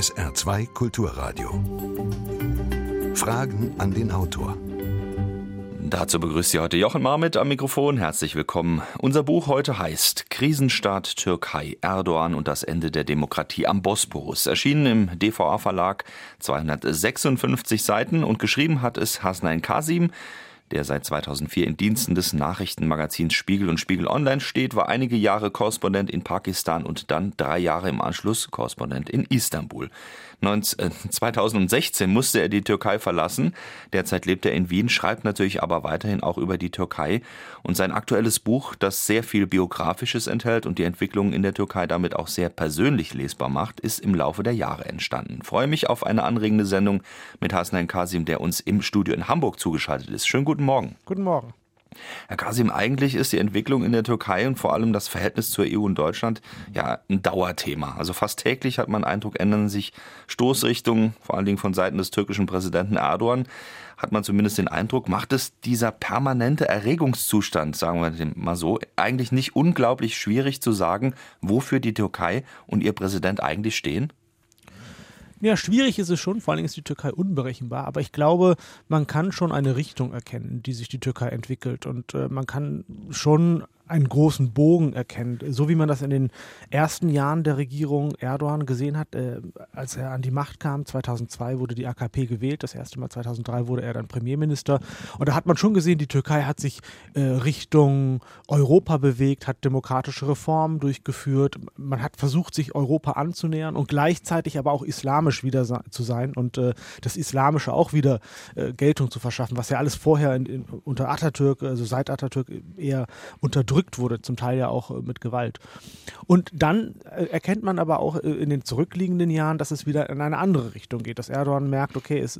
SR2 Kulturradio. Fragen an den Autor. Dazu begrüßt Sie heute Jochen Marmit am Mikrofon. Herzlich willkommen. Unser Buch heute heißt Krisenstaat Türkei, Erdogan und das Ende der Demokratie am Bosporus. Erschienen im DVA Verlag, 256 Seiten und geschrieben hat es Hasnain Kasim der seit 2004 in Diensten des Nachrichtenmagazins Spiegel und Spiegel Online steht, war einige Jahre Korrespondent in Pakistan und dann drei Jahre im Anschluss Korrespondent in Istanbul. 2016 äh, musste er die Türkei verlassen. Derzeit lebt er in Wien, schreibt natürlich aber weiterhin auch über die Türkei. Und sein aktuelles Buch, das sehr viel Biografisches enthält und die Entwicklung in der Türkei damit auch sehr persönlich lesbar macht, ist im Laufe der Jahre entstanden. Freue mich auf eine anregende Sendung mit Hasnain Kasim, der uns im Studio in Hamburg zugeschaltet ist. Schönen guten Morgen. Guten Morgen. Herr Kasim, eigentlich ist die Entwicklung in der Türkei und vor allem das Verhältnis zur EU und Deutschland ja ein Dauerthema. Also fast täglich hat man Eindruck, ändern sich Stoßrichtungen, vor allen Dingen von Seiten des türkischen Präsidenten Erdogan. Hat man zumindest den Eindruck, macht es dieser permanente Erregungszustand, sagen wir mal so, eigentlich nicht unglaublich schwierig zu sagen, wofür die Türkei und ihr Präsident eigentlich stehen? Ja, schwierig ist es schon, vor allen Dingen ist die Türkei unberechenbar, aber ich glaube, man kann schon eine Richtung erkennen, die sich die Türkei entwickelt. Und äh, man kann schon einen großen Bogen erkennt. So wie man das in den ersten Jahren der Regierung Erdogan gesehen hat, äh, als er an die Macht kam. 2002 wurde die AKP gewählt, das erste Mal 2003 wurde er dann Premierminister. Und da hat man schon gesehen, die Türkei hat sich äh, Richtung Europa bewegt, hat demokratische Reformen durchgeführt. Man hat versucht, sich Europa anzunähern und gleichzeitig aber auch islamisch wieder zu sein und äh, das Islamische auch wieder äh, Geltung zu verschaffen, was ja alles vorher in, in, unter Atatürk, also seit Atatürk eher unterdrückt unterdrückt wurde, zum Teil ja auch äh, mit Gewalt. Und dann äh, erkennt man aber auch äh, in den zurückliegenden Jahren, dass es wieder in eine andere Richtung geht, dass Erdogan merkt, okay, es,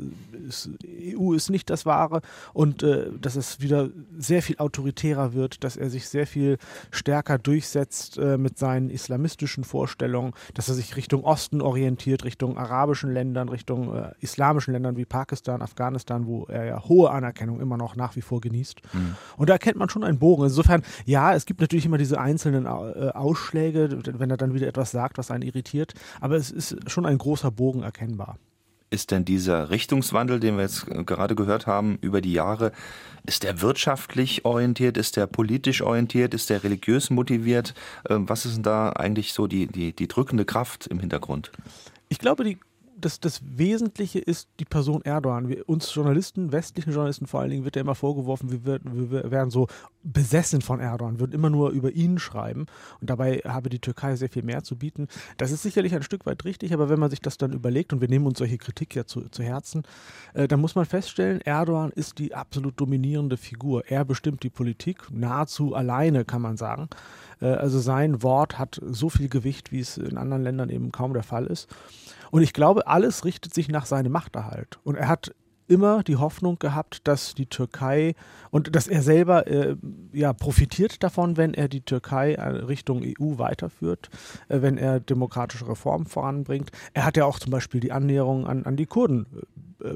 es, EU ist nicht das Wahre und dass es wieder sehr viel autoritärer wird, dass er sich sehr viel stärker durchsetzt mit seinen islamistischen Vorstellungen, dass er sich Richtung Osten orientiert, Richtung arabischen Ländern, Richtung islamischen Ländern wie Pakistan, Afghanistan, wo er ja hohe Anerkennung immer noch nach wie vor genießt. Mhm. Und da erkennt man schon einen Bogen. Insofern, ja, es gibt natürlich immer diese einzelnen äh, Ausschläge, wenn er dann wieder etwas sagt, was einen irritiert, aber es ist schon ein großer Bogen erkennbar. Ist denn dieser Richtungswandel, den wir jetzt gerade gehört haben, über die Jahre, ist der wirtschaftlich orientiert, ist der politisch orientiert, ist der religiös motiviert? Ähm, was ist denn da eigentlich so die, die, die drückende Kraft im Hintergrund? Ich glaube, die das, das Wesentliche ist die Person Erdogan. Wir, uns Journalisten, westlichen Journalisten vor allen Dingen, wird ja immer vorgeworfen, wir, wird, wir wären so besessen von Erdogan, würden immer nur über ihn schreiben. Und dabei habe die Türkei sehr viel mehr zu bieten. Das ist sicherlich ein Stück weit richtig, aber wenn man sich das dann überlegt, und wir nehmen uns solche Kritik ja zu, zu Herzen, äh, dann muss man feststellen, Erdogan ist die absolut dominierende Figur. Er bestimmt die Politik, nahezu alleine, kann man sagen. Äh, also sein Wort hat so viel Gewicht, wie es in anderen Ländern eben kaum der Fall ist. Und ich glaube, alles richtet sich nach seinem Machterhalt. Und er hat immer die Hoffnung gehabt, dass die Türkei und dass er selber äh, ja profitiert davon, wenn er die Türkei äh, Richtung EU weiterführt, äh, wenn er demokratische Reformen voranbringt. Er hat ja auch zum Beispiel die Annäherung an, an die Kurden äh,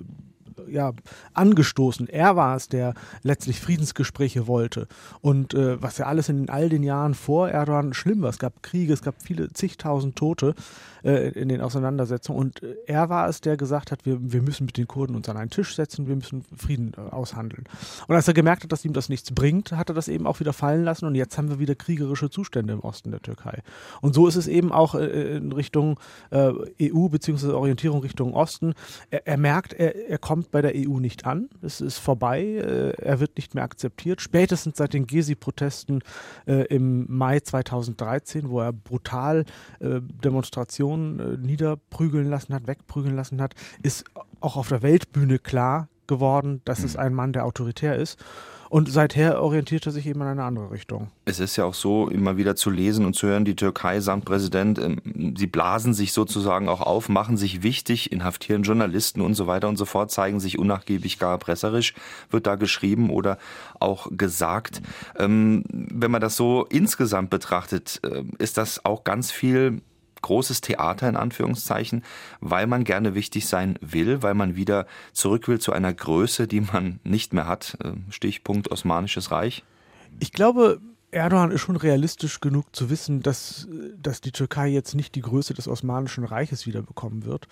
ja, angestoßen. Er war es, der letztlich Friedensgespräche wollte. Und äh, was ja alles in all den Jahren vor Erdogan schlimm war. Es gab Kriege, es gab viele zigtausend Tote äh, in den Auseinandersetzungen. Und äh, er war es, der gesagt hat, wir, wir müssen mit den Kurden uns an einen Tisch setzen, wir müssen Frieden äh, aushandeln. Und als er gemerkt hat, dass ihm das nichts bringt, hat er das eben auch wieder fallen lassen. Und jetzt haben wir wieder kriegerische Zustände im Osten der Türkei. Und so ist es eben auch äh, in Richtung äh, EU bzw. Orientierung Richtung Osten. Er, er merkt, er, er kommt bei der EU nicht an. Es ist vorbei. Äh, er wird nicht mehr akzeptiert. Spätestens seit den Gezi-Protesten äh, im Mai 2013, wo er brutal äh, Demonstrationen niederprügeln lassen hat, wegprügeln lassen hat, ist auch auf der Weltbühne klar geworden, dass es ein Mann, der autoritär ist. Und seither orientiert er sich eben in eine andere Richtung. Es ist ja auch so, immer wieder zu lesen und zu hören, die Türkei samt Präsident, ähm, sie blasen sich sozusagen auch auf, machen sich wichtig, inhaftieren Journalisten und so weiter und so fort, zeigen sich unnachgiebig, gar erpresserisch, wird da geschrieben oder auch gesagt. Ähm, wenn man das so insgesamt betrachtet, äh, ist das auch ganz viel großes Theater in Anführungszeichen, weil man gerne wichtig sein will, weil man wieder zurück will zu einer Größe, die man nicht mehr hat. Äh, Stichpunkt Osmanisches Reich. Ich glaube, Erdogan ist schon realistisch genug zu wissen, dass, dass die Türkei jetzt nicht die Größe des Osmanischen Reiches wiederbekommen wird.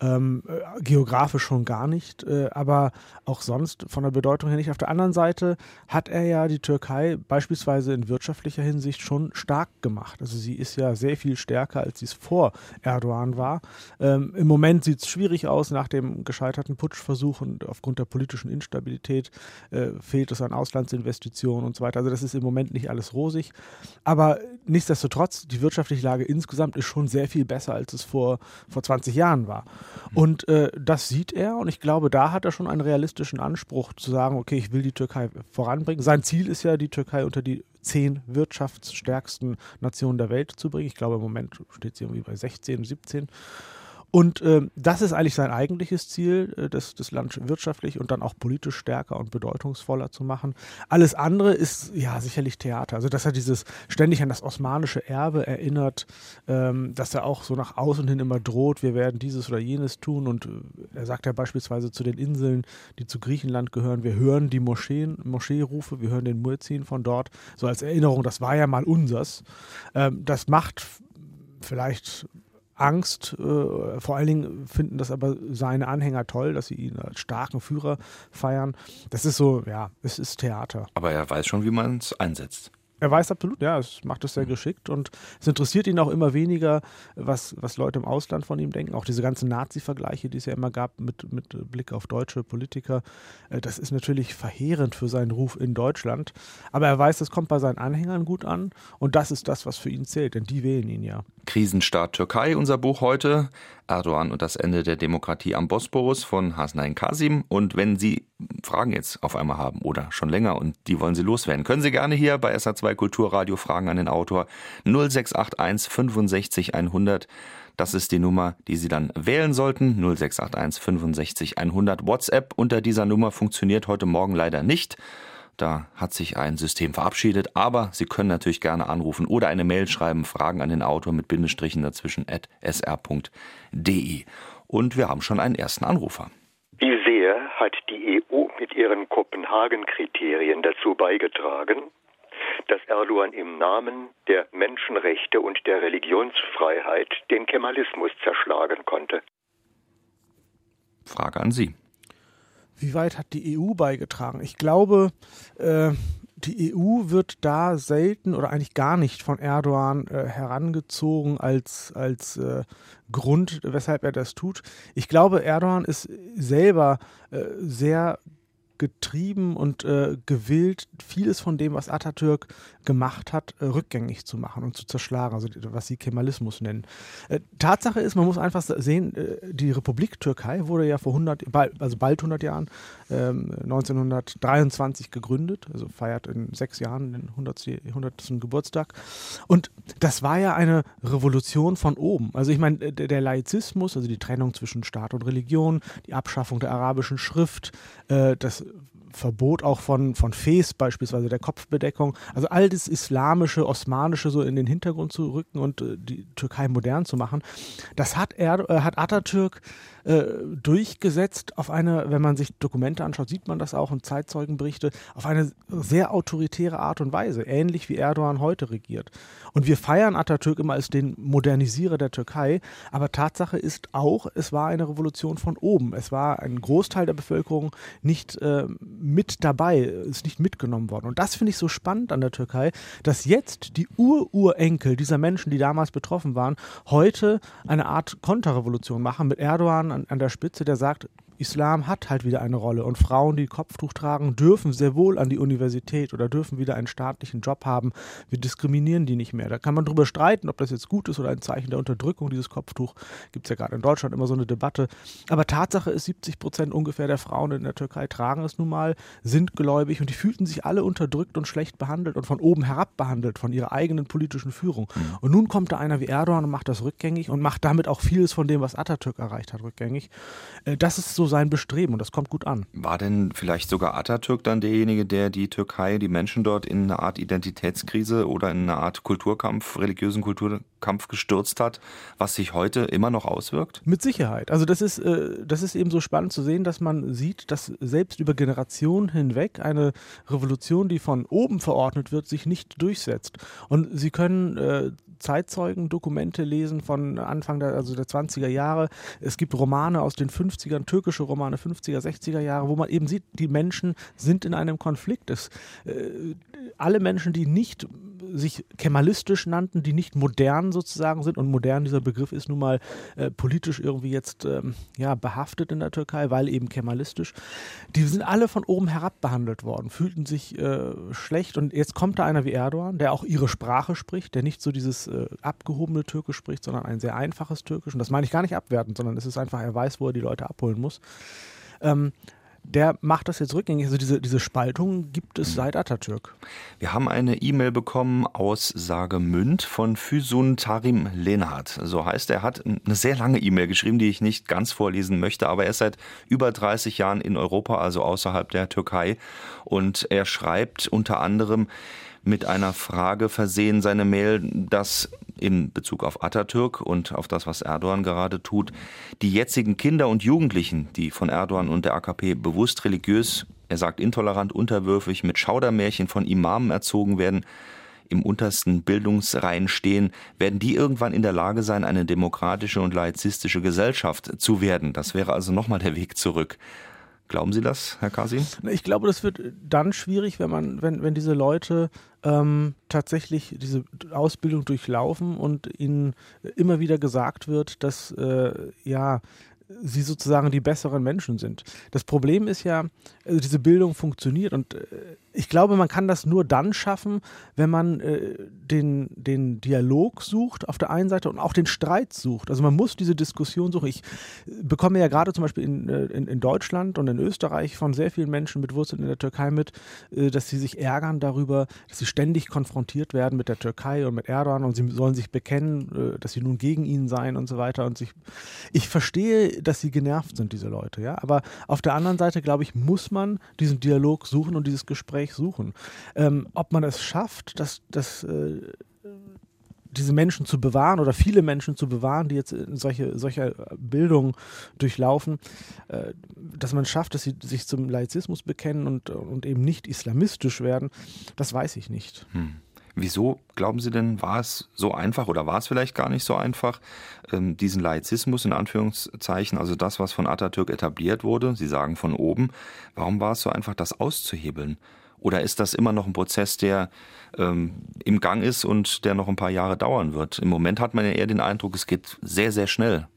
Ähm, äh, geografisch schon gar nicht, äh, aber auch sonst von der Bedeutung her nicht. Auf der anderen Seite hat er ja die Türkei beispielsweise in wirtschaftlicher Hinsicht schon stark gemacht. Also sie ist ja sehr viel stärker, als sie es vor Erdogan war. Ähm, Im Moment sieht es schwierig aus nach dem gescheiterten Putschversuch und aufgrund der politischen Instabilität äh, fehlt es an Auslandsinvestitionen und so weiter. Also das ist im Moment nicht alles rosig. Aber nichtsdestotrotz, die wirtschaftliche Lage insgesamt ist schon sehr viel besser, als es vor, vor 20 Jahren war. Und äh, das sieht er und ich glaube, da hat er schon einen realistischen Anspruch zu sagen, okay, ich will die Türkei voranbringen. Sein Ziel ist ja, die Türkei unter die zehn wirtschaftsstärksten Nationen der Welt zu bringen. Ich glaube, im Moment steht sie irgendwie bei 16, 17. Und äh, das ist eigentlich sein eigentliches Ziel, äh, das, das Land wirtschaftlich und dann auch politisch stärker und bedeutungsvoller zu machen. Alles andere ist ja sicherlich Theater. Also dass er dieses ständig an das osmanische Erbe erinnert, ähm, dass er auch so nach außen hin immer droht, wir werden dieses oder jenes tun. Und äh, er sagt ja beispielsweise zu den Inseln, die zu Griechenland gehören, wir hören die Moscheen, Moscheerufe, wir hören den Muezzin von dort, so als Erinnerung, das war ja mal unsers. Ähm, das macht vielleicht Angst. Äh, vor allen Dingen finden das aber seine Anhänger toll, dass sie ihn als starken Führer feiern. Das ist so, ja, es ist Theater. Aber er weiß schon, wie man es einsetzt. Er weiß absolut, ja, es macht es sehr geschickt und es interessiert ihn auch immer weniger, was, was Leute im Ausland von ihm denken. Auch diese ganzen Nazi-Vergleiche, die es ja immer gab mit, mit Blick auf deutsche Politiker, äh, das ist natürlich verheerend für seinen Ruf in Deutschland. Aber er weiß, das kommt bei seinen Anhängern gut an und das ist das, was für ihn zählt, denn die wählen ihn ja. Krisenstaat Türkei, unser Buch heute. Erdogan und das Ende der Demokratie am Bosporus von Hasnain Kasim. Und wenn Sie Fragen jetzt auf einmal haben oder schon länger und die wollen Sie loswerden, können Sie gerne hier bei SA2 Kulturradio Fragen an den Autor 0681 65 100. Das ist die Nummer, die Sie dann wählen sollten. 0681 65 100. WhatsApp unter dieser Nummer funktioniert heute Morgen leider nicht. Da hat sich ein System verabschiedet, aber Sie können natürlich gerne anrufen oder eine Mail schreiben, Fragen an den Autor mit Bindestrichen dazwischen at sr.de. Und wir haben schon einen ersten Anrufer. Wie sehr hat die EU mit ihren Kopenhagen-Kriterien dazu beigetragen, dass Erdogan im Namen der Menschenrechte und der Religionsfreiheit den Kemalismus zerschlagen konnte? Frage an Sie. Wie weit hat die EU beigetragen? Ich glaube, äh, die EU wird da selten oder eigentlich gar nicht von Erdogan äh, herangezogen als, als äh, Grund, weshalb er das tut. Ich glaube, Erdogan ist selber äh, sehr getrieben und äh, gewillt, vieles von dem, was Atatürk gemacht hat, äh, rückgängig zu machen und zu zerschlagen, also was sie Kemalismus nennen. Äh, Tatsache ist, man muss einfach sehen, äh, die Republik Türkei wurde ja vor 100, also bald 100 Jahren, 1923 ähm, gegründet, also feiert in sechs Jahren den 100. 100. Geburtstag. Und das war ja eine Revolution von oben. Also ich meine, der, Laizismus, also die Trennung zwischen Staat und Religion, die Abschaffung der arabischen Schrift, das Verbot auch von, von Fes, beispielsweise der Kopfbedeckung. Also all das Islamische, Osmanische so in den Hintergrund zu rücken und äh, die Türkei modern zu machen. Das hat, er, äh, hat Atatürk äh, durchgesetzt auf eine, wenn man sich Dokumente anschaut, sieht man das auch und Zeitzeugenberichte, auf eine sehr autoritäre Art und Weise, ähnlich wie Erdogan heute regiert. Und wir feiern Atatürk immer als den Modernisierer der Türkei, aber Tatsache ist auch, es war eine Revolution von oben. Es war ein Großteil der Bevölkerung nicht äh, mit dabei, ist nicht mitgenommen worden. Und das finde ich so spannend an der Türkei, dass jetzt die Ururenkel dieser Menschen, die damals betroffen waren, heute eine Art Konterrevolution machen mit Erdogan an, an der Spitze, der sagt, Islam hat halt wieder eine Rolle und Frauen, die Kopftuch tragen, dürfen sehr wohl an die Universität oder dürfen wieder einen staatlichen Job haben. Wir diskriminieren die nicht mehr. Da kann man drüber streiten, ob das jetzt gut ist oder ein Zeichen der Unterdrückung, dieses Kopftuch. Gibt es ja gerade in Deutschland immer so eine Debatte. Aber Tatsache ist, 70 Prozent ungefähr der Frauen in der Türkei tragen es nun mal, sind gläubig und die fühlten sich alle unterdrückt und schlecht behandelt und von oben herab behandelt von ihrer eigenen politischen Führung. Mhm. Und nun kommt da einer wie Erdogan und macht das rückgängig und macht damit auch vieles von dem, was Atatürk erreicht hat, rückgängig. Äh, das ist so so sein Bestreben und das kommt gut an. War denn vielleicht sogar Atatürk dann derjenige, der die Türkei, die Menschen dort in eine Art Identitätskrise oder in eine Art Kulturkampf, religiösen Kulturkampf gestürzt hat, was sich heute immer noch auswirkt? Mit Sicherheit. Also das ist, äh, das ist eben so spannend zu sehen, dass man sieht, dass selbst über Generationen hinweg eine Revolution, die von oben verordnet wird, sich nicht durchsetzt. Und Sie können äh, Zeitzeugendokumente lesen von Anfang der, also der 20er Jahre. Es gibt Romane aus den 50ern, türkische Romane 50er, 60er Jahre, wo man eben sieht, die Menschen sind in einem Konflikt. Es, äh, alle Menschen, die nicht sich kemalistisch nannten, die nicht modern sozusagen sind, und modern dieser Begriff ist nun mal äh, politisch irgendwie jetzt ähm, ja, behaftet in der Türkei, weil eben kemalistisch, die sind alle von oben herab behandelt worden, fühlten sich äh, schlecht und jetzt kommt da einer wie Erdogan, der auch ihre Sprache spricht, der nicht so dieses äh, abgehobene Türkisch spricht, sondern ein sehr einfaches Türkisch und das meine ich gar nicht abwertend, sondern es ist einfach, er weiß, wo er die Leute abholen muss. Ähm, der macht das jetzt rückgängig. Also diese, diese Spaltung gibt es seit Atatürk. Wir haben eine E-Mail bekommen aus Sagemünd von Füsun Tarim Lenhardt. So heißt er, hat eine sehr lange E-Mail geschrieben, die ich nicht ganz vorlesen möchte, aber er ist seit über 30 Jahren in Europa, also außerhalb der Türkei. Und er schreibt unter anderem, mit einer Frage versehen, seine Mail, dass in Bezug auf Atatürk und auf das, was Erdogan gerade tut, die jetzigen Kinder und Jugendlichen, die von Erdogan und der AKP bewusst religiös, er sagt intolerant, unterwürfig, mit Schaudermärchen von Imamen erzogen werden, im untersten Bildungsreihen stehen, werden die irgendwann in der Lage sein, eine demokratische und laizistische Gesellschaft zu werden. Das wäre also nochmal der Weg zurück. Glauben Sie das, Herr Kasim? Ich glaube, das wird dann schwierig, wenn man, wenn, wenn diese Leute ähm, tatsächlich diese Ausbildung durchlaufen und ihnen immer wieder gesagt wird, dass äh, ja sie sozusagen die besseren Menschen sind. Das Problem ist ja, also diese Bildung funktioniert und äh, ich glaube, man kann das nur dann schaffen, wenn man äh, den, den Dialog sucht auf der einen Seite und auch den Streit sucht. Also man muss diese Diskussion suchen. Ich bekomme ja gerade zum Beispiel in, äh, in, in, Deutschland und in Österreich von sehr vielen Menschen mit Wurzeln in der Türkei mit, äh, dass sie sich ärgern darüber, dass sie ständig konfrontiert werden mit der Türkei und mit Erdogan und sie sollen sich bekennen, äh, dass sie nun gegen ihn seien und so weiter. Und sich, ich verstehe, dass sie genervt sind, diese Leute, ja. Aber auf der anderen Seite, glaube ich, muss man diesen Dialog suchen und dieses Gespräch Gespräch suchen. Ähm, ob man es schafft, dass, dass äh, diese Menschen zu bewahren oder viele Menschen zu bewahren, die jetzt solche, solche Bildung durchlaufen, äh, dass man schafft, dass sie sich zum Laizismus bekennen und, und eben nicht islamistisch werden, das weiß ich nicht. Hm. Wieso, glauben Sie denn, war es so einfach oder war es vielleicht gar nicht so einfach, ähm, diesen Laizismus in Anführungszeichen, also das, was von Atatürk etabliert wurde, Sie sagen von oben, warum war es so einfach, das auszuhebeln? Oder ist das immer noch ein Prozess, der ähm, im Gang ist und der noch ein paar Jahre dauern wird? Im Moment hat man ja eher den Eindruck, es geht sehr, sehr schnell.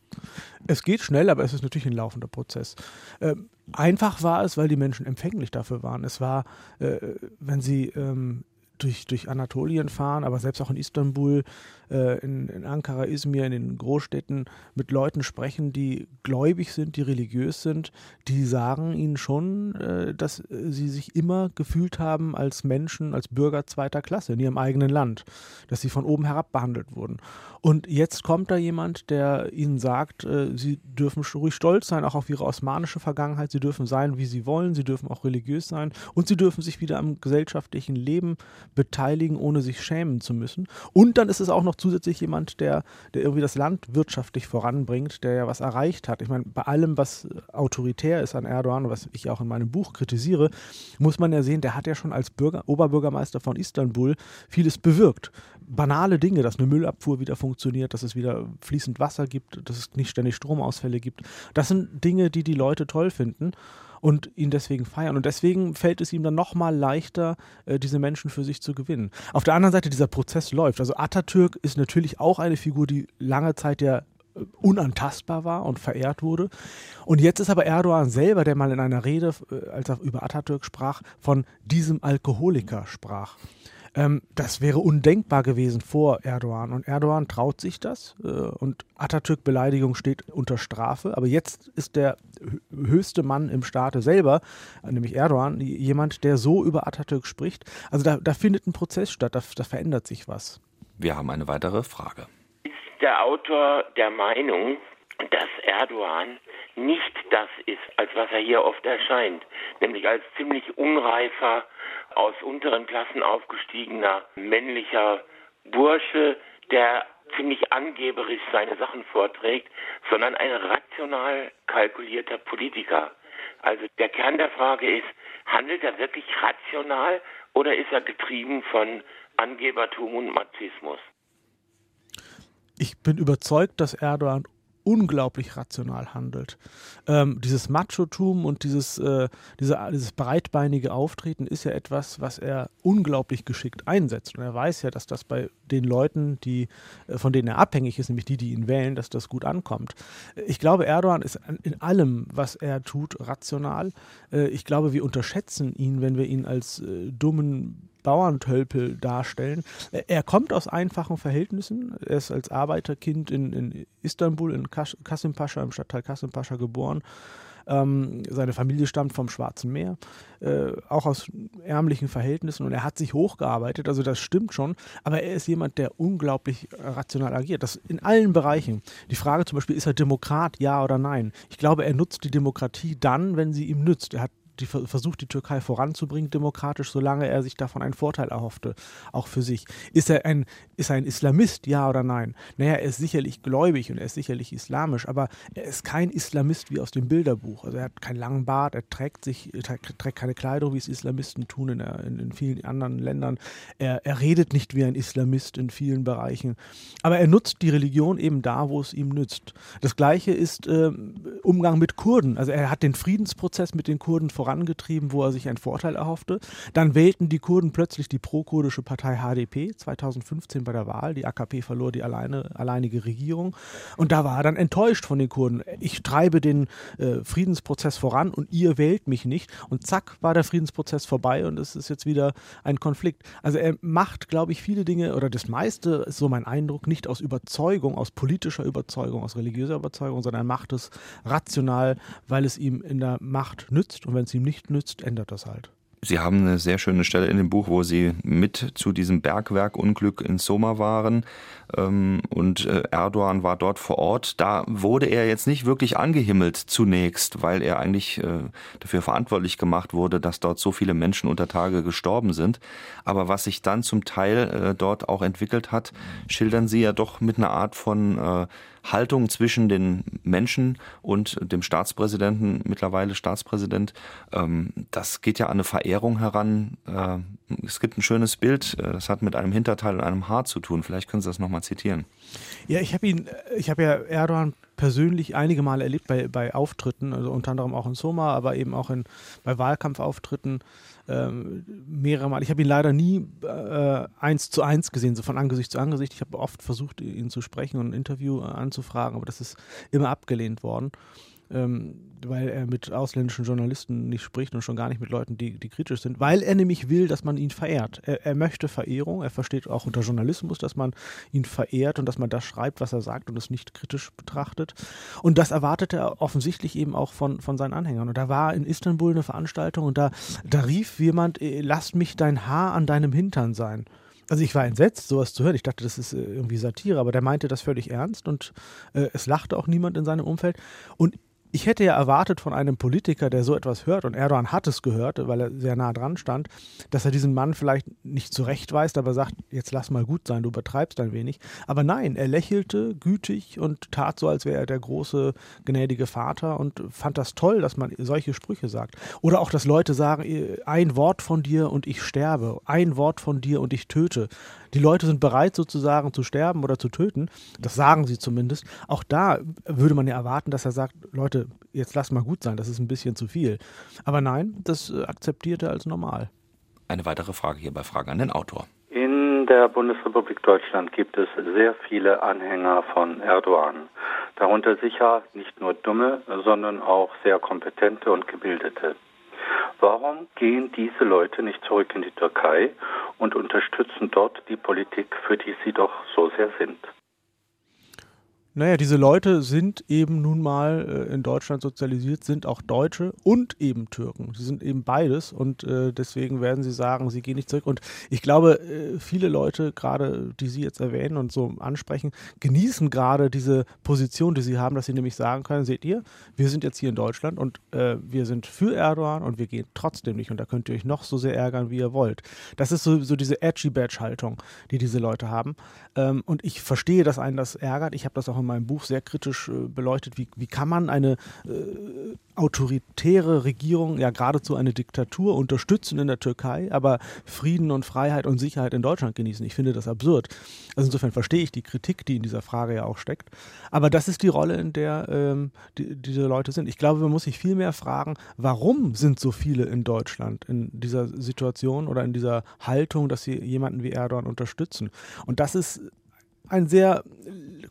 Es geht schnell, aber es ist natürlich ein laufender Prozess. Ähm, einfach war es, weil die Menschen empfänglich dafür waren. Es war, äh, wenn sie ähm, durch, durch Anatolien fahren, aber selbst auch in Istanbul, äh, in, in, Ankara, Izmir, in den Großstädten mit Leuten sprechen, die gläubig sind, die religiös sind, die sagen ihnen schon, äh, dass sie sich immer gefühlt haben als Menschen, als Bürger zweiter Klasse in ihrem eigenen Land, dass sie von oben herab behandelt wurden. Und jetzt kommt da jemand, der ihnen sagt, äh, sie dürfen ruhig stolz sein, auch auf ihre osmanische Vergangenheit, sie dürfen sein, wie sie wollen, sie dürfen auch religiös sein und sie dürfen sich wieder am gesellschaftlichen Leben beteiligen, ohne sich schämen zu müssen. Und dann ist es auch noch zusätzlich jemand, der, der irgendwie das Land wirtschaftlich voranbringt, der ja was erreicht hat. Ich meine, bei allem, was autoritär ist an Erdogan, was ich auch in meinem Buch kritisiere, muss man ja sehen, der hat ja schon als Bürger, Oberbürgermeister von Istanbul vieles bewirkt. Banale Dinge, dass eine Müllabfuhr wieder funktioniert, dass es wieder fließend Wasser gibt, dass es nicht ständig Stromausfälle gibt. Das sind Dinge, die die Leute toll finden und ihn deswegen feiern. Und deswegen fällt es ihm dann nochmal leichter, äh, diese Menschen für sich zu gewinnen. Auf der anderen Seite, dieser Prozess läuft. Also Atatürk ist natürlich auch eine Figur, die lange Zeit ja äh, unantastbar war und verehrt wurde. Und jetzt ist aber Erdogan selber, der mal in einer Rede, äh, als er über Atatürk sprach, von diesem Alkoholiker sprach. Ähm, das wäre undenkbar gewesen vor Erdogan. Und Erdogan traut sich das. Äh, und Atatürk-Beleidigung steht unter Strafe. Aber jetzt ist der höchste Mann im Staate selber, nämlich Erdogan, jemand, der so über Atatürk spricht. Also da, da findet ein Prozess statt, da, da verändert sich was. Wir haben eine weitere Frage. Ist der Autor der Meinung, dass Erdogan nicht das ist, als was er hier oft erscheint, nämlich als ziemlich unreifer, aus unteren Klassen aufgestiegener männlicher Bursche, der ziemlich angeberisch seine Sachen vorträgt, sondern ein rational kalkulierter Politiker. Also der Kern der Frage ist, handelt er wirklich rational oder ist er getrieben von Angebertum und Machismus? Ich bin überzeugt, dass Erdogan unglaublich rational handelt. Ähm, dieses Machotum und dieses, äh, diese, dieses breitbeinige Auftreten ist ja etwas, was er unglaublich geschickt einsetzt. Und er weiß ja, dass das bei den Leuten, die, äh, von denen er abhängig ist, nämlich die, die ihn wählen, dass das gut ankommt. Ich glaube, Erdogan ist in allem, was er tut, rational. Äh, ich glaube, wir unterschätzen ihn, wenn wir ihn als äh, dummen Bauerntölpel darstellen. Er kommt aus einfachen Verhältnissen. Er ist als Arbeiterkind in, in Istanbul, in Kasimpascha, im Stadtteil Kasimpascha geboren. Ähm, seine Familie stammt vom Schwarzen Meer, äh, auch aus ärmlichen Verhältnissen und er hat sich hochgearbeitet, also das stimmt schon, aber er ist jemand, der unglaublich rational agiert, das in allen Bereichen. Die Frage zum Beispiel, ist er Demokrat, ja oder nein? Ich glaube, er nutzt die Demokratie dann, wenn sie ihm nützt. Er hat die, versucht, die Türkei voranzubringen, demokratisch, solange er sich davon einen Vorteil erhoffte, auch für sich. Ist er ein, ist er ein Islamist, ja oder nein? Naja, er ist sicherlich gläubig und er ist sicherlich islamisch, aber er ist kein Islamist wie aus dem Bilderbuch. Also er hat keinen langen Bart, er trägt sich, trägt keine Kleidung, wie es Islamisten tun in, in, in vielen anderen Ländern. Er, er redet nicht wie ein Islamist in vielen Bereichen. Aber er nutzt die Religion eben da, wo es ihm nützt. Das gleiche ist äh, Umgang mit Kurden. Also er hat den Friedensprozess mit den Kurden voran vorangetrieben, wo er sich einen Vorteil erhoffte. Dann wählten die Kurden plötzlich die pro-kurdische Partei HDP 2015 bei der Wahl. Die AKP verlor die alleine, alleinige Regierung. Und da war er dann enttäuscht von den Kurden. Ich treibe den äh, Friedensprozess voran und ihr wählt mich nicht. Und zack, war der Friedensprozess vorbei und es ist jetzt wieder ein Konflikt. Also er macht, glaube ich, viele Dinge oder das meiste ist so mein Eindruck, nicht aus Überzeugung, aus politischer Überzeugung, aus religiöser Überzeugung, sondern er macht es rational, weil es ihm in der Macht nützt. Und wenn es ihm nicht nützt, ändert das halt. Sie haben eine sehr schöne Stelle in dem Buch, wo Sie mit zu diesem Bergwerkunglück in Soma waren ähm, und äh, Erdogan war dort vor Ort. Da wurde er jetzt nicht wirklich angehimmelt zunächst, weil er eigentlich äh, dafür verantwortlich gemacht wurde, dass dort so viele Menschen unter Tage gestorben sind. Aber was sich dann zum Teil äh, dort auch entwickelt hat, schildern Sie ja doch mit einer Art von Haltung zwischen den Menschen und dem Staatspräsidenten, mittlerweile Staatspräsident, ähm, das geht ja an eine Verehrung heran. Äh, es gibt ein schönes Bild, äh, das hat mit einem Hinterteil und einem Haar zu tun. Vielleicht können Sie das nochmal zitieren. Ja, ich habe ihn, ich habe ja Erdogan persönlich einige Male erlebt bei, bei Auftritten, also unter anderem auch in Soma, aber eben auch in, bei Wahlkampfauftritten ähm, mehrere Mal. Ich habe ihn leider nie äh, eins zu eins gesehen, so von Angesicht zu Angesicht. Ich habe oft versucht, ihn zu sprechen und ein Interview äh, anzufragen, aber das ist immer abgelehnt worden ähm, weil er mit ausländischen Journalisten nicht spricht und schon gar nicht mit Leuten, die, die kritisch sind, weil er nämlich will, dass man ihn verehrt. Er, er, möchte Verehrung, er versteht auch unter Journalismus, dass man ihn verehrt und dass man das schreibt, was er sagt und es nicht kritisch betrachtet. Und das erwartet er offensichtlich eben auch von, von seinen Anhängern. Und da war in Istanbul eine Veranstaltung und da, da rief jemand, äh, lass mich dein Haar an deinem Hintern sein. Also ich war entsetzt, sowas zu hören. Ich dachte, das ist äh, irgendwie Satire, aber der meinte das völlig ernst und äh, es lachte auch niemand in seinem Umfeld. Und ich hätte ja erwartet von einem Politiker, der so etwas hört, und Erdogan hat es gehört, weil er sehr nah dran stand, dass er diesen Mann vielleicht nicht zurechtweist, aber sagt, jetzt lass mal gut sein, du übertreibst ein wenig. Aber nein, er lächelte gütig und tat so, als wäre er der große, gnädige Vater und fand das toll, dass man solche Sprüche sagt. Oder auch, dass Leute sagen, ein Wort von dir und ich sterbe, ein Wort von dir und ich töte. Die Leute sind bereit sozusagen zu sterben oder zu töten. Das sagen sie zumindest. Auch da würde man ja erwarten, dass er sagt, Leute, jetzt lass mal gut sein, das ist ein bisschen zu viel. Aber nein, das äh, akzeptiert er als normal. Eine weitere Frage hier bei Fragen an den Autor. In der Bundesrepublik Deutschland gibt es sehr viele Anhänger von Erdogan. Darunter sicher nicht nur dumme, sondern auch sehr kompetente und gebildete. Warum gehen diese Leute nicht zurück in die Türkei und unterstützen dort die Politik, für die sie doch so sehr sind? Naja, diese Leute sind eben nun mal äh, in Deutschland sozialisiert, sind auch Deutsche und eben Türken. Sie sind eben beides und äh, deswegen werden sie sagen, sie gehen nicht zurück. Und ich glaube, äh, viele Leute, gerade die Sie jetzt erwähnen und so ansprechen, genießen gerade diese Position, die sie haben, dass sie nämlich sagen können, seht ihr, wir sind jetzt hier in Deutschland und äh, wir sind für Erdogan und wir gehen trotzdem nicht. Und da könnt ihr euch noch so sehr ärgern, wie ihr wollt. Das ist so, so diese Edgy-Badge-Haltung, die diese Leute haben. Ähm, und ich verstehe, dass einen das ärgert. Ich habe das auch in meinem Buch sehr kritisch äh, beleuchtet. Wie, wie kann man eine äh, autoritäre Regierung, ja geradezu eine Diktatur unterstützen in der Türkei, aber Frieden und Freiheit und Sicherheit in Deutschland genießen? Ich finde das absurd. Also insofern verstehe ich die Kritik, die in dieser Frage ja auch steckt. Aber das ist die Rolle, in der ähm, die, diese Leute sind. Ich glaube, man muss sich viel mehr fragen, warum sind so viele in Deutschland in dieser Situation oder in dieser Haltung, dass sie jemanden wie Erdogan unterstützen? Und das ist ein sehr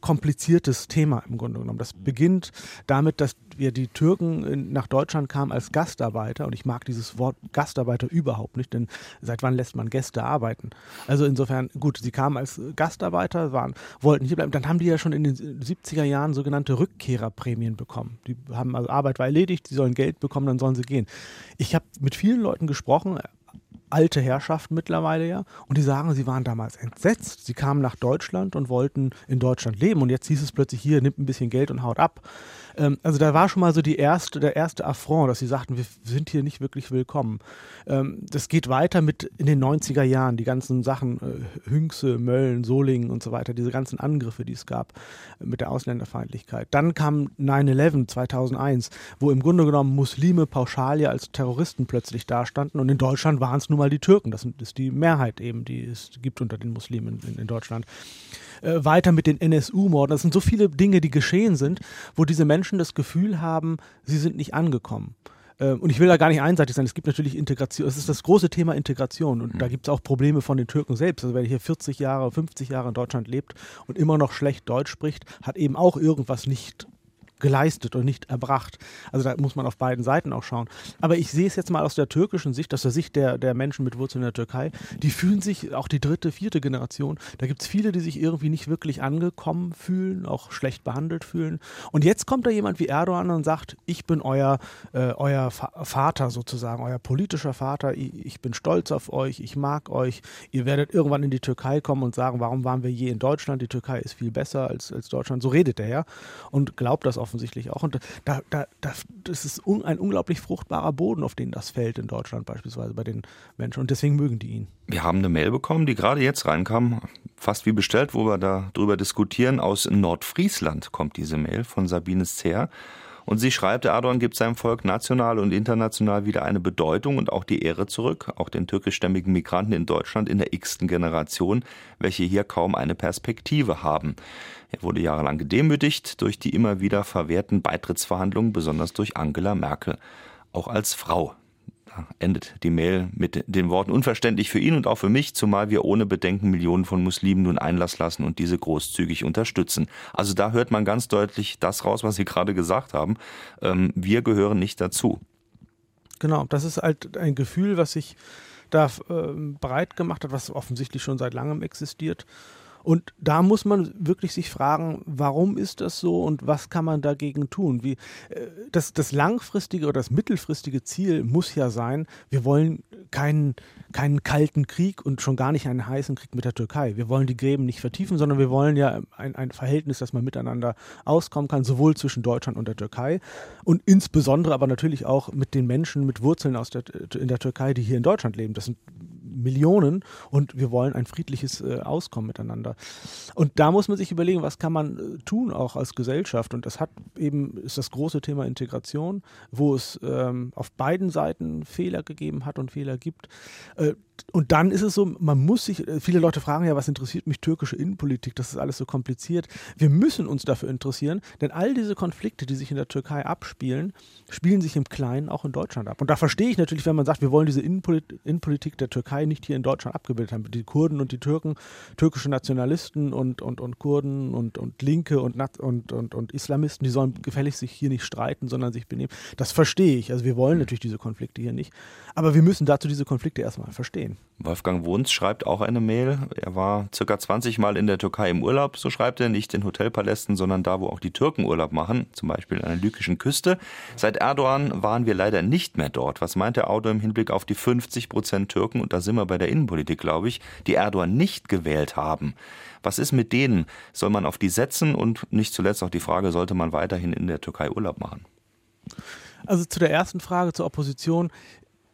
kompliziertes Thema im Grunde genommen. Das beginnt damit, dass wir die Türken nach Deutschland kamen als Gastarbeiter und ich mag dieses Wort Gastarbeiter überhaupt nicht, denn seit wann lässt man Gäste arbeiten? Also insofern, gut, sie kamen als Gastarbeiter, waren, wollten hier bleiben, dann haben die ja schon in den 70er Jahren sogenannte Rückkehrerprämien bekommen. Die haben also Arbeit war erledigt, die sollen Geld bekommen, dann sollen sie gehen. Ich habe mit vielen Leuten gesprochen, alte Herrschaft mittlerweile ja. Und die sagen, sie waren damals entsetzt. Sie kamen nach Deutschland und wollten in Deutschland leben. Und jetzt hieß es plötzlich hier, nimmt ein bisschen Geld und haut ab. Ähm, also da war schon mal so die erste, der erste Affront, dass sie sagten, wir sind hier nicht wirklich willkommen. Ähm, das geht weiter mit in den 90er Jahren, die ganzen Sachen, äh, Hünxe, Mölln, Solingen und so weiter, diese ganzen Angriffe, die es gab äh, mit der Ausländerfeindlichkeit. Dann kam 9-11 2001, wo im Grunde genommen Muslime pauschal ja als Terroristen plötzlich dastanden und in Deutschland waren es nun mal die Türken. Das ist die Mehrheit eben, die es gibt unter den Muslimen in, in Deutschland äh, weiter mit den NSU-Morden. Das sind so viele Dinge, die geschehen sind, wo diese Menschen das Gefühl haben, sie sind nicht angekommen. Äh, und ich will da gar nicht einseitig sein. Es gibt natürlich Integration. Es ist das große Thema Integration. Und mhm. da gibt es auch Probleme von den Türken selbst. Also wer hier 40 Jahre, 50 Jahre in Deutschland lebt und immer noch schlecht Deutsch spricht, hat eben auch irgendwas nicht geleistet und nicht erbracht. Also da muss man auf beiden Seiten auch schauen. Aber ich sehe es jetzt mal aus der türkischen Sicht, aus der Sicht der, der Menschen mit Wurzeln in der Türkei. Die fühlen sich, auch die dritte, vierte Generation, da gibt es viele, die sich irgendwie nicht wirklich angekommen fühlen, auch schlecht behandelt fühlen. Und jetzt kommt da jemand wie Erdogan und sagt, ich bin euer, äh, euer Vater sozusagen, euer politischer Vater, ich, bin stolz auf euch, ich mag euch, ihr werdet irgendwann in die Türkei kommen und sagen, warum waren wir je in Deutschland? Die Türkei ist viel besser als, als Deutschland. So redet er ja und glaubt das auch offensichtlich auch. Und da, da, da, das ist un, ein unglaublich fruchtbarer Boden, auf den das fällt in Deutschland beispielsweise bei den Menschen. Und deswegen mögen die ihn. Wir haben eine Mail bekommen, die gerade jetzt reinkam, fast wie bestellt, wo wir darüber diskutieren. Aus Nordfriesland kommt diese Mail von Sabine Zehr. Und sie schreibt, Erdogan gibt seinem Volk national und international wieder eine Bedeutung und auch die Ehre zurück, auch den türkischstämmigen Migranten in Deutschland in der x-ten Generation, welche hier kaum eine Perspektive haben. Er wurde jahrelang gedemütigt durch die immer wieder verwehrten Beitrittsverhandlungen, besonders durch Angela Merkel. Auch als Frau endet die Mail mit den Worten unverständlich für ihn und auch für mich, zumal wir ohne Bedenken Millionen von Muslimen nun Einlass lassen und diese großzügig unterstützen. Also da hört man ganz deutlich das raus, was Sie gerade gesagt haben. Ähm, wir gehören nicht dazu. Genau, das ist halt ein Gefühl, was sich da äh, breit gemacht hat, was offensichtlich schon seit langem existiert. Und da muss man wirklich sich fragen, warum ist das so und was kann man dagegen tun? Wie, äh, das, das langfristige oder das mittelfristige Ziel muss ja sein, wir wollen keinen, keinen kalten Krieg und schon gar nicht einen heißen Krieg mit der Türkei. Wir wollen die Gräben nicht vertiefen, sondern wir wollen ja ein, ein Verhältnis, dass man miteinander auskommen kann, sowohl zwischen Deutschland und der Türkei und insbesondere aber natürlich auch mit den Menschen mit Wurzeln aus der, in der Türkei, die hier in Deutschland leben. Das sind Millionen und wir wollen ein friedliches äh, Auskommen miteinander. Und da muss man sich überlegen, was kann man äh, tun auch als Gesellschaft und das hat eben ist das große Thema Integration, wo es ähm, auf beiden Seiten Fehler gegeben hat und Fehler gibt. Äh, und dann ist es so, man muss sich, äh, viele Leute fragen ja, was interessiert mich türkische Innenpolitik, das ist alles so kompliziert. Wir müssen uns dafür interessieren, denn all diese Konflikte, die sich in der Türkei abspielen, spielen sich im Kleinen auch in Deutschland ab. Und da verstehe ich natürlich, wenn man sagt, wir wollen diese Innenpolit Innenpolitik der Türkei nicht hier in Deutschland abgebildet haben. Die Kurden und die Türken, türkische Nationalisten und, und, und Kurden und, und Linke und, und, und, und Islamisten, die sollen gefällig sich hier nicht streiten, sondern sich benehmen. Das verstehe ich. Also wir wollen natürlich diese Konflikte hier nicht. Aber wir müssen dazu diese Konflikte erstmal verstehen. Wolfgang Wunz schreibt auch eine Mail. Er war circa 20 Mal in der Türkei im Urlaub, so schreibt er, nicht in Hotelpalästen, sondern da, wo auch die Türken Urlaub machen, zum Beispiel an der lykischen Küste. Seit Erdogan waren wir leider nicht mehr dort. Was meint der Autor im Hinblick auf die 50 Prozent Türken, und da sind wir bei der Innenpolitik, glaube ich, die Erdogan nicht gewählt haben? Was ist mit denen? Soll man auf die setzen? Und nicht zuletzt auch die Frage, sollte man weiterhin in der Türkei Urlaub machen? Also zu der ersten Frage zur Opposition.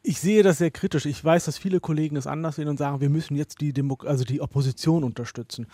Ich sehe das sehr kritisch. Ich weiß, dass viele Kollegen es anders sehen und sagen, wir müssen jetzt die, Demo also die Opposition unterstützen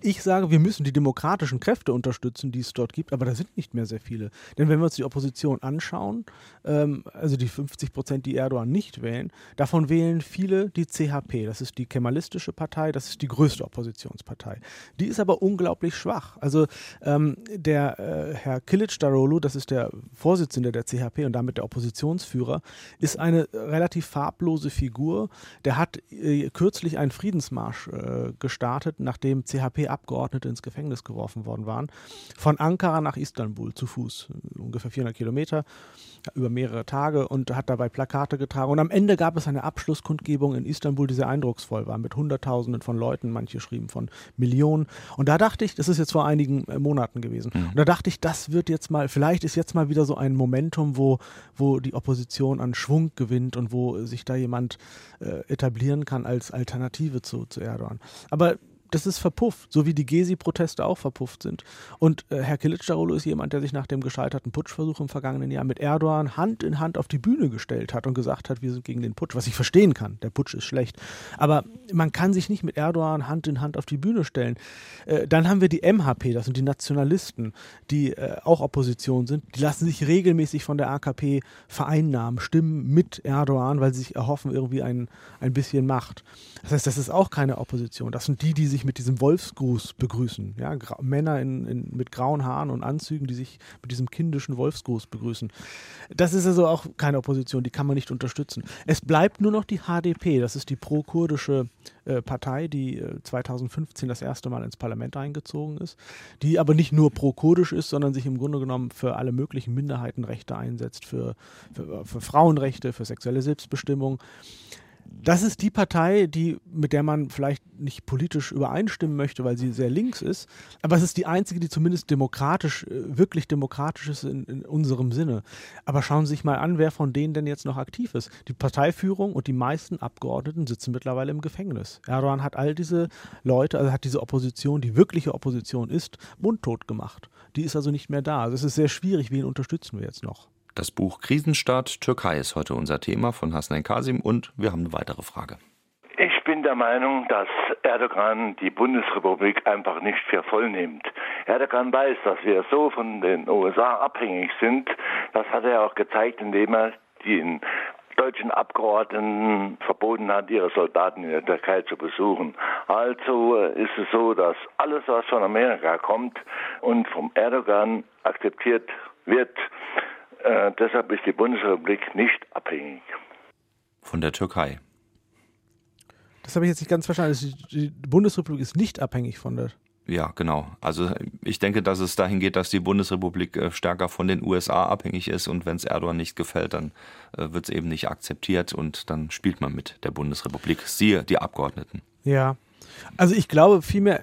ich sage, wir müssen die demokratischen Kräfte unterstützen, die es dort gibt, aber da sind nicht mehr sehr viele. Denn wenn wir uns die Opposition anschauen, ähm, also die 50 Prozent, die Erdogan nicht wählen, davon wählen viele die CHP. Das ist die kemalistische Partei, das ist die größte Oppositionspartei. Die ist aber unglaublich schwach. Also ähm, der äh, Herr Kilic Darolu, das ist der Vorsitzende der CHP und damit der Oppositionsführer, ist eine relativ farblose Figur. Der hat äh, kürzlich einen Friedensmarsch äh, gestartet, nachdem CHP SHP-Abgeordnete ins Gefängnis geworfen worden waren, von Ankara nach Istanbul zu Fuß, ungefähr 400 Kilometer, über mehrere Tage und hat dabei Plakate getragen. Und am Ende gab es eine Abschlusskundgebung in Istanbul, die sehr eindrucksvoll war, mit Hunderttausenden von Leuten, manche schrieben von Millionen. Und da dachte ich, das ist jetzt vor einigen äh, Monaten gewesen, mhm. und da dachte ich, das wird jetzt mal, vielleicht ist jetzt mal wieder so ein Momentum, wo, wo die Opposition an Schwung gewinnt und wo sich da jemand äh, etablieren kann als Alternative zu, zu Erdogan. Aber das ist verpufft, so wie die Gezi-Proteste auch verpufft sind. Und äh, Herr Kilicdaroglu ist jemand, der sich nach dem gescheiterten Putschversuch im vergangenen Jahr mit Erdogan Hand in Hand auf die Bühne gestellt hat und gesagt hat, wir sind gegen den Putsch, was ich verstehen kann. Der Putsch ist schlecht. Aber man kann sich nicht mit Erdogan Hand in Hand auf die Bühne stellen. Äh, dann haben wir die MHP, das sind die Nationalisten, die äh, auch Opposition sind. Die lassen sich regelmäßig von der AKP vereinnahmen, stimmen mit Erdogan, weil sie sich erhoffen, irgendwie ein, ein bisschen Macht. Das heißt, das ist auch keine Opposition. Das sind die, die sich mit diesem Wolfsgruß begrüßen. Ja, Männer in, in, mit grauen Haaren und Anzügen, die sich mit diesem kindischen Wolfsgruß begrüßen. Das ist also auch keine Opposition, die kann man nicht unterstützen. Es bleibt nur noch die HDP, das ist die pro-kurdische äh, Partei, die äh, 2015 das erste Mal ins Parlament eingezogen ist, die aber nicht nur pro-kurdisch ist, sondern sich im Grunde genommen für alle möglichen Minderheitenrechte einsetzt, für, für, für Frauenrechte, für sexuelle Selbstbestimmung das ist die Partei, die, mit der man vielleicht nicht politisch übereinstimmen möchte, weil sie sehr links ist, aber es ist die einzige, die zumindest demokratisch, äh, wirklich demokratisch ist in, in, unserem Sinne. Aber schauen Sie sich mal an, wer von denen denn jetzt noch aktiv ist. Die Parteiführung und die meisten Abgeordneten sitzen mittlerweile im Gefängnis. Erdogan hat all diese Leute, also hat diese Opposition, die wirkliche Opposition ist, mundtot gemacht. Die ist also nicht mehr da. Also es ist sehr schwierig, wen unterstützen wir jetzt noch. Das Buch Krisenstaat Türkei ist heute unser Thema von Hassan Kasim und wir haben eine weitere Frage. Ich bin der Meinung, dass Erdogan die Bundesrepublik einfach nicht für voll nimmt. Erdogan weiß, dass wir so von den USA abhängig sind. Das hat er auch gezeigt, indem er den deutschen Abgeordneten verboten hat, ihre Soldaten in der Türkei zu besuchen. Also ist es so, dass alles, was von Amerika kommt und vom Erdogan akzeptiert wird, äh, deshalb ist die Bundesrepublik nicht abhängig. Von der Türkei. Das habe ich jetzt nicht ganz verstanden. Also die Bundesrepublik ist nicht abhängig von der. Ja, genau. Also ich denke, dass es dahin geht, dass die Bundesrepublik äh, stärker von den USA abhängig ist und wenn es Erdogan nicht gefällt, dann äh, wird es eben nicht akzeptiert und dann spielt man mit der Bundesrepublik. Siehe die Abgeordneten. Ja. Also ich glaube vielmehr,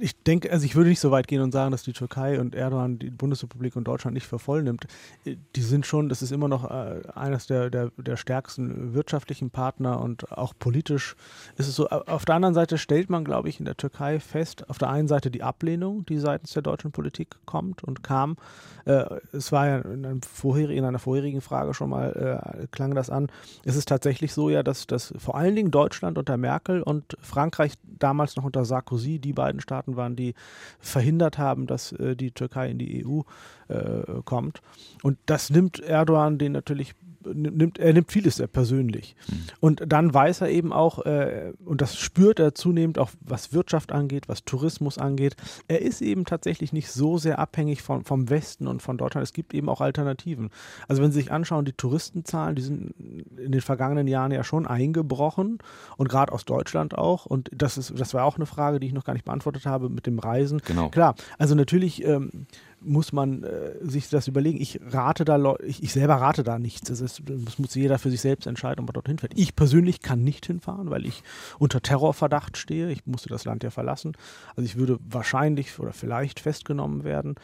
ich denke, also ich würde nicht so weit gehen und sagen, dass die Türkei und Erdogan die Bundesrepublik und Deutschland nicht für voll nimmt. Die sind schon, das ist immer noch äh, eines der, der, der stärksten wirtschaftlichen Partner und auch politisch ist es so. Auf der anderen Seite stellt man, glaube ich, in der Türkei fest, auf der einen Seite die Ablehnung, die seitens der deutschen Politik kommt und kam. Äh, es war ja in, vorherigen, in einer vorherigen Frage schon mal, äh, klang das an. Es ist tatsächlich so ja, dass, dass vor allen Dingen Deutschland unter Merkel und Frankreich damals noch unter Sarkozy, die beiden Staaten, Staaten waren, die verhindert haben, dass äh, die Türkei in die EU äh, kommt. Und das nimmt Erdogan den natürlich nimmt, er nimmt vieles sehr persönlich. Mhm. Und dann weiß er eben auch, äh, und das spürt er zunehmend auch, was Wirtschaft angeht, was Tourismus angeht. Er ist eben tatsächlich nicht so sehr abhängig von, vom Westen und von Deutschland. Es gibt eben auch Alternativen. Also wenn Sie sich anschauen, die Touristenzahlen, die sind in den vergangenen Jahren ja schon eingebrochen und gerade aus Deutschland auch. Und das ist, das war auch eine Frage, die ich noch gar nicht beantwortet habe mit dem Reisen. Genau. Klar, also natürlich ähm, muss man äh, sich das überlegen. Ich rate da, ich, ich selber rate da nichts. Das, ist, das muss jeder für sich selbst entscheiden, ob er dorthin fährt. Ich persönlich kann nicht hinfahren, weil ich unter Terrorverdacht stehe. Ich musste das Land ja verlassen. Also ich würde wahrscheinlich oder vielleicht festgenommen werden.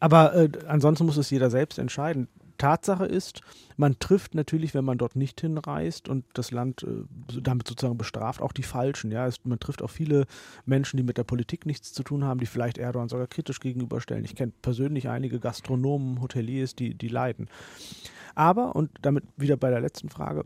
Aber äh, ansonsten muss es jeder selbst entscheiden. Tatsache ist, man trifft natürlich, wenn man dort nicht hinreist und das Land äh, damit sozusagen bestraft, auch die Falschen. Ja, man trifft auch viele Menschen, die mit der Politik nichts zu tun haben, die vielleicht Erdogan sogar kritisch gegenüberstellen. Ich kenne persönlich einige Gastronomen, Hoteliers, die, die leiden. Aber, und damit wieder bei der letzten Frage,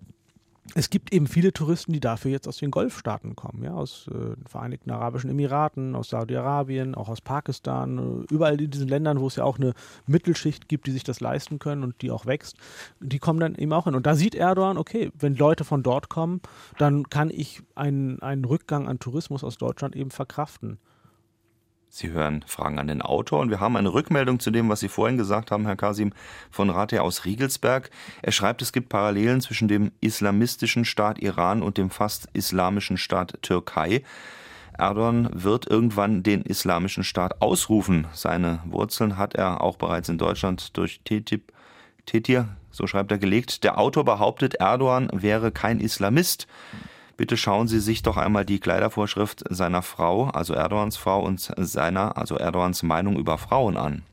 es gibt eben viele Touristen, die dafür jetzt aus den Golfstaaten kommen, ja, aus äh, den Vereinigten Arabischen Emiraten, aus Saudi-Arabien, auch aus Pakistan, äh, überall in diesen Ländern, wo es ja auch eine Mittelschicht gibt, die sich das leisten können und die auch wächst, die kommen dann eben auch hin. Und da sieht Erdogan, okay, wenn Leute von dort kommen, dann kann ich einen, einen Rückgang an Tourismus aus Deutschland eben verkraften. Sie hören Fragen an den Autor und wir haben eine Rückmeldung zu dem, was Sie vorhin gesagt haben, Herr Kasim von Rate aus Riegelsberg. Er schreibt, es gibt Parallelen zwischen dem islamistischen Staat Iran und dem fast islamischen Staat Türkei. Erdogan wird irgendwann den islamischen Staat ausrufen. Seine Wurzeln hat er auch bereits in Deutschland durch TTIP, TTIP, so schreibt er, gelegt. Der Autor behauptet, Erdogan wäre kein Islamist. Bitte schauen Sie sich doch einmal die Kleidervorschrift seiner Frau, also Erdogans Frau, und seiner, also Erdogans Meinung über Frauen an.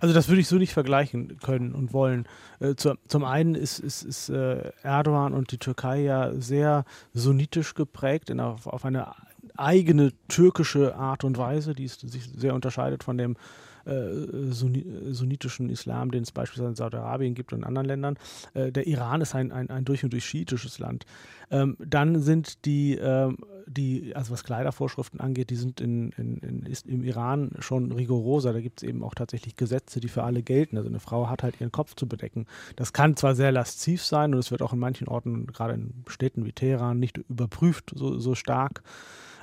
Also das würde ich so nicht vergleichen können und wollen. Äh, zu, zum einen ist, ist, ist äh, Erdogan und die Türkei ja sehr sunnitisch geprägt, in, auf, auf eine eigene türkische Art und Weise, die sich sehr unterscheidet von dem äh, sunnitischen Islam, den es beispielsweise in Saudi-Arabien gibt und in anderen Ländern. Äh, der Iran ist ein, ein, ein durch und durch schiitisches Land. Ähm, dann sind die, ähm, die, also was Kleidervorschriften angeht, die sind in, in, in im Iran schon rigoroser. Da gibt es eben auch tatsächlich Gesetze, die für alle gelten. Also eine Frau hat halt ihren Kopf zu bedecken. Das kann zwar sehr lasziv sein und es wird auch in manchen Orten, gerade in Städten wie Teheran, nicht überprüft so, so stark.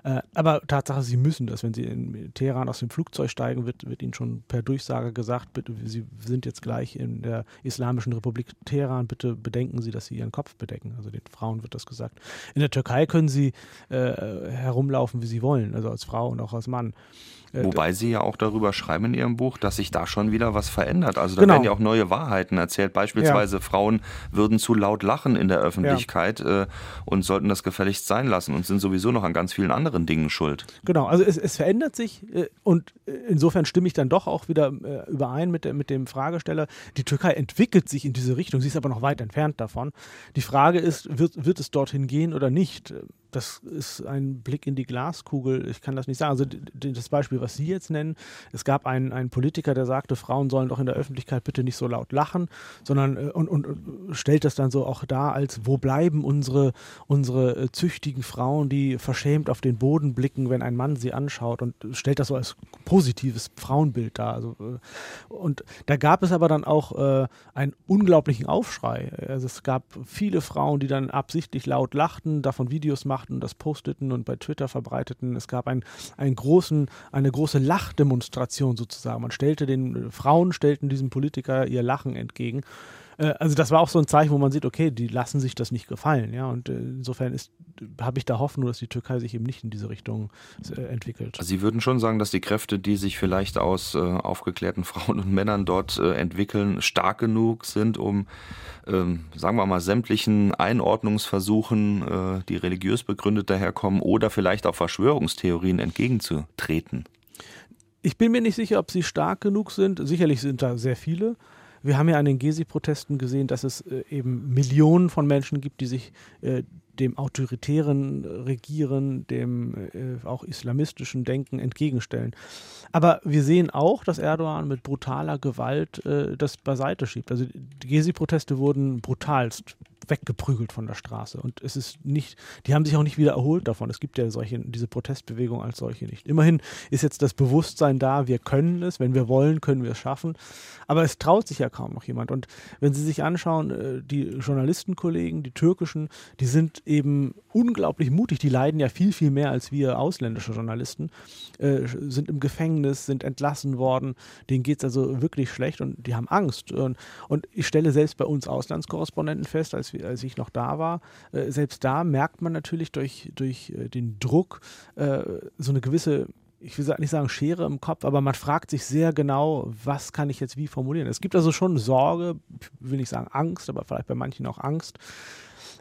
Äh, aber Tatsache, sie müssen das. Wenn sie in Teheran aus dem Flugzeug steigen, wird, wird ihnen schon per Durchsage gesagt, bitte, sie sind jetzt gleich in der Islamischen Republik Teheran, bitte bedenken Sie, dass Sie Ihren Kopf bedecken. Also den Frauen wird das gesagt. In der Türkei können sie äh, herumlaufen, wie sie wollen, also als Frau und auch als Mann. Äh, Wobei Sie ja auch darüber schreiben in Ihrem Buch, dass sich da schon wieder was verändert. Also da genau. werden ja auch neue Wahrheiten erzählt. Beispielsweise ja. Frauen würden zu laut lachen in der Öffentlichkeit ja. äh, und sollten das gefälligst sein lassen und sind sowieso noch an ganz vielen anderen Dingen schuld. Genau, also es, es verändert sich äh, und insofern stimme ich dann doch auch wieder äh, überein mit, der, mit dem Fragesteller. Die Türkei entwickelt sich in diese Richtung, sie ist aber noch weit entfernt davon. Die Frage ist, wird, wird es dorthin gehen oder nicht? Das ist ein Blick in die Glaskugel. Ich kann das nicht sagen. Also das Beispiel, was Sie jetzt nennen, es gab einen, einen Politiker, der sagte, Frauen sollen doch in der Öffentlichkeit bitte nicht so laut lachen, sondern äh, und, und, und stellt das dann so auch dar, als wo bleiben unsere, unsere äh, züchtigen Frauen, die verschämt auf den Boden blicken, wenn ein Mann sie anschaut und stellt das so als positives Frauenbild dar. Also, äh, und da gab es aber dann auch äh, einen unglaublichen Aufschrei. Also es gab viele Frauen, die dann absichtlich laut lachten, davon Videos machten machten, das posteten und bei Twitter verbreiteten. Es gab ein, einen großen, eine große Lachdemonstration sozusagen. Man stellte den Frauen stellten diesem Politiker ihr Lachen entgegen. Äh, also das war auch so ein Zeichen, wo man sieht, okay, die lassen sich das nicht gefallen, ja. Und äh, insofern habe ich da Hoffnung, dass die Türkei sich eben nicht in diese Richtung äh, entwickelt. Also Sie würden schon sagen, dass die Kräfte, die sich vielleicht aus aufgeklärten Frauen und Männern dort entwickeln, stark genug sind, um, ähm, sagen wir mal, sämtlichen Einordnungsversuchen, die religiös begründet daherkommen, oder vielleicht auch Verschwörungstheorien entgegenzutreten. Ich bin mir nicht sicher, ob sie stark genug sind. Sicherlich sind da sehr viele. Wir haben ja an den Gezi-Protesten gesehen, dass es äh, eben Millionen von Menschen gibt, die sich äh, dem autoritären Regieren, dem äh, auch islamistischen Denken entgegenstellen. Aber wir sehen auch, dass Erdogan mit brutaler Gewalt äh, das beiseite schiebt. Also die Gezi-Proteste wurden brutalst weggeprügelt von der Straße. Und es ist nicht, die haben sich auch nicht wieder erholt davon. Es gibt ja solche, diese Protestbewegung als solche nicht. Immerhin ist jetzt das Bewusstsein da, wir können es, wenn wir wollen, können wir es schaffen. Aber es traut sich ja kaum noch jemand. Und wenn Sie sich anschauen, äh, die Journalistenkollegen, die türkischen, die sind eben unglaublich mutig. Die leiden ja viel, viel mehr als wir ausländische Journalisten, äh, sind im Gefängnis, sind entlassen worden. Denen geht es also wirklich schlecht und die haben Angst. Und, und ich stelle selbst bei uns Auslandskorrespondenten fest, als, als ich noch da war, äh, selbst da merkt man natürlich durch, durch äh, den Druck äh, so eine gewisse ich will nicht sagen Schere im Kopf, aber man fragt sich sehr genau, was kann ich jetzt wie formulieren. Es gibt also schon Sorge, will nicht sagen Angst, aber vielleicht bei manchen auch Angst.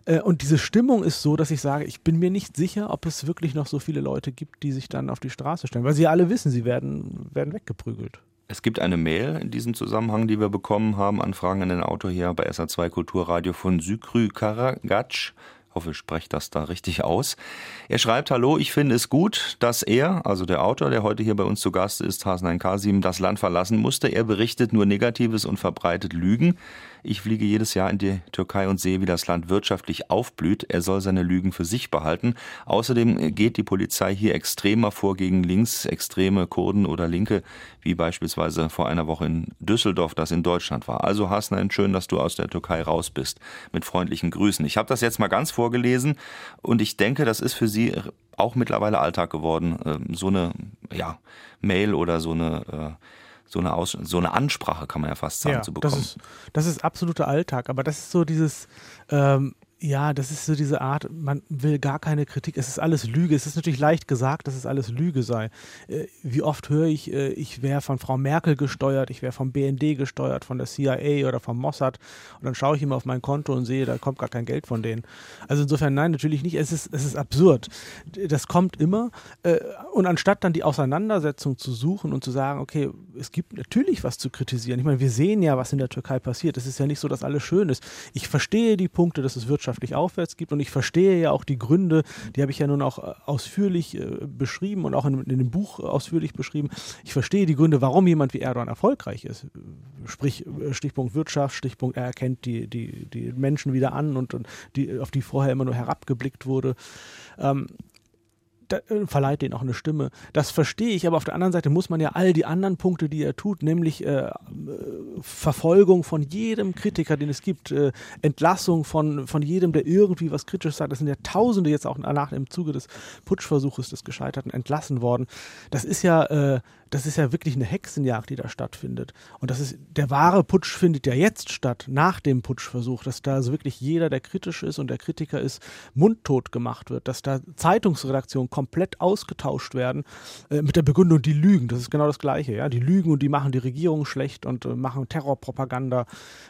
Äh, und diese Stimmung ist so, dass ich sage, ich bin mir nicht sicher, ob es wirklich noch so viele Leute gibt, die sich dann auf die Straße stellen, weil sie alle wissen, sie werden, werden weggeprügelt. Es gibt eine Mail in diesem Zusammenhang, die wir bekommen haben, Anfragen an den Autor hier bei SA2 Kulturradio von Sykrü Karagac. Ich hoffe, ich spreche das da richtig aus. Er schreibt, hallo, ich finde es gut, dass er, also der Autor, der heute hier bei uns zu Gast ist, Hasan Kasim, das Land verlassen musste. Er berichtet nur Negatives und verbreitet Lügen. Ich fliege jedes Jahr in die Türkei und sehe, wie das Land wirtschaftlich aufblüht. Er soll seine Lügen für sich behalten. Außerdem geht die Polizei hier extremer vor gegen linksextreme Kurden oder Linke, wie beispielsweise vor einer Woche in Düsseldorf, das in Deutschland war. Also Hasnain, schön, dass du aus der Türkei raus bist. Mit freundlichen Grüßen. Ich habe das jetzt mal ganz vorgelesen und ich denke, das ist für Sie auch mittlerweile Alltag geworden, ähm, so eine ja, Mail oder so eine äh, so eine, Aus so eine Ansprache, kann man ja fast sagen, ja, zu bekommen. Das ist, das ist absoluter Alltag, aber das ist so dieses, ähm, ja, das ist so diese Art, man will gar keine Kritik, es ist alles Lüge. Es ist natürlich leicht gesagt, dass es alles Lüge sei. Äh, wie oft höre ich, äh, ich wäre von Frau Merkel gesteuert, ich wäre vom BND gesteuert, von der CIA oder vom Mossad und dann schaue ich immer auf mein Konto und sehe, da kommt gar kein Geld von denen. Also insofern, nein, natürlich nicht, es ist, es ist absurd. Das kommt immer äh, und anstatt dann die Auseinandersetzung zu suchen und zu sagen, okay, es gibt natürlich was zu kritisieren. Ich meine, wir sehen ja, was in der Türkei passiert. Es ist ja nicht so, dass alles schön ist. Ich verstehe die Punkte, dass es Wirtschaft wirtschaftlich aufwärts gibt. Und ich verstehe ja auch die Gründe, die habe ich ja nun auch äh, ausführlich äh, beschrieben und auch in, in, dem Buch ausführlich beschrieben. Ich verstehe die Gründe, warum jemand wie Erdogan erfolgreich ist. Sprich, äh, Stichpunkt Wirtschaft, Stichpunkt, er erkennt die, die, die Menschen wieder an und, und die, auf die vorher immer nur herabgeblickt wurde. Ähm, da, äh, verleiht denen auch eine Stimme. Das verstehe ich, aber auf der anderen Seite muss man ja all die anderen Punkte, die er tut, nämlich äh, äh, Verfolgung von jedem Kritiker, den es gibt, äh, Entlassung von, von jedem, der irgendwie was kritisch sagt. Das sind ja Tausende jetzt auch nach im Zuge des Putschversuches des Gescheiterten entlassen worden. Das ist ja äh, das ist ja wirklich eine Hexenjagd, die da stattfindet. Und das ist, der wahre Putsch findet ja jetzt statt, nach dem Putschversuch, dass da also wirklich jeder, der kritisch ist und der Kritiker ist, mundtot gemacht wird, dass da Zeitungsredaktionen komplett ausgetauscht werden äh, mit der Begründung, die lügen. Das ist genau das Gleiche, ja. Die lügen und die machen die Regierung schlecht und äh, machen Terrorpropaganda.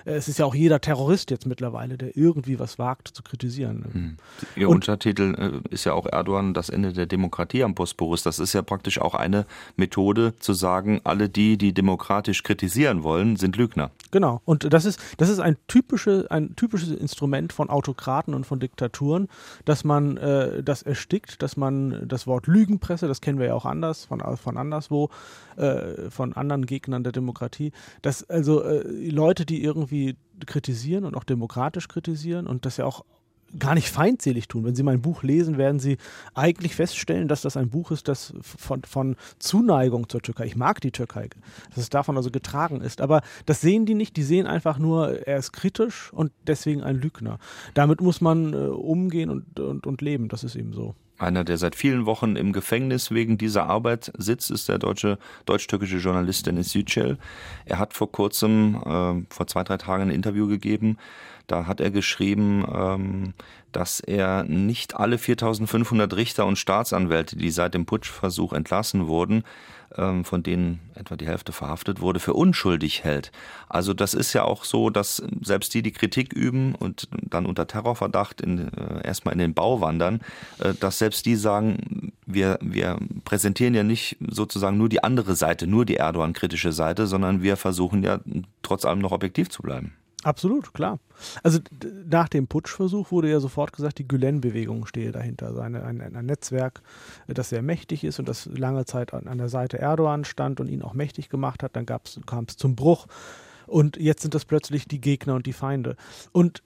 Äh, es ist ja auch jeder Terrorist jetzt mittlerweile, der irgendwie was wagt zu kritisieren. Hm. Ihr und, Untertitel äh, ist ja auch Erdogan, das Ende der Demokratie am Bosporus. Das ist ja praktisch auch eine Methode, zu sagen, alle die, die demokratisch kritisieren wollen, sind Lügner. Genau. Und das ist, das ist ein, typische, ein typisches Instrument von Autokraten und von Diktaturen, dass man äh, das erstickt, dass man das Wort Lügenpresse, das kennen wir ja auch anders, von, von anderswo, äh, von anderen Gegnern der Demokratie, dass also äh, Leute, die irgendwie kritisieren und auch demokratisch kritisieren und das ja auch gar nicht feindselig tun. Wenn Sie mein Buch lesen, werden Sie eigentlich feststellen, dass das ein Buch ist, das von, von Zuneigung zur Türkei, ich mag die Türkei, dass es davon also getragen ist. Aber das sehen die nicht, die sehen einfach nur, er ist kritisch und deswegen ein Lügner. Damit muss man äh, umgehen und, und, und leben, das ist eben so. Einer, der seit vielen Wochen im Gefängnis wegen dieser Arbeit sitzt, ist der deutsche, deutsch-türkische Journalist Dennis Yücel. Er hat vor kurzem, äh, vor zwei, drei Tagen ein Interview gegeben. Da hat er geschrieben, ähm, dass er nicht alle 4500 Richter und Staatsanwälte, die seit dem Putschversuch entlassen wurden, von denen etwa die Hälfte verhaftet wurde, für unschuldig hält. Also das ist ja auch so, dass selbst die, die Kritik üben und dann unter Terrorverdacht in, äh, erstmal in den Bau wandern, äh, dass selbst die sagen, wir, wir präsentieren ja nicht sozusagen nur die andere Seite, nur die Erdogan-kritische Seite, sondern wir versuchen ja trotz allem noch objektiv zu bleiben. Absolut, klar. Also nach dem Putschversuch wurde ja sofort gesagt, die Gülen-Bewegung stehe dahinter. Also eine, ein, ein, Netzwerk, das sehr mächtig ist und das lange Zeit an, an der Seite Erdogan stand und ihn auch mächtig gemacht hat. Dann kam es zum Bruch und jetzt sind das plötzlich die Gegner und die Feinde. Und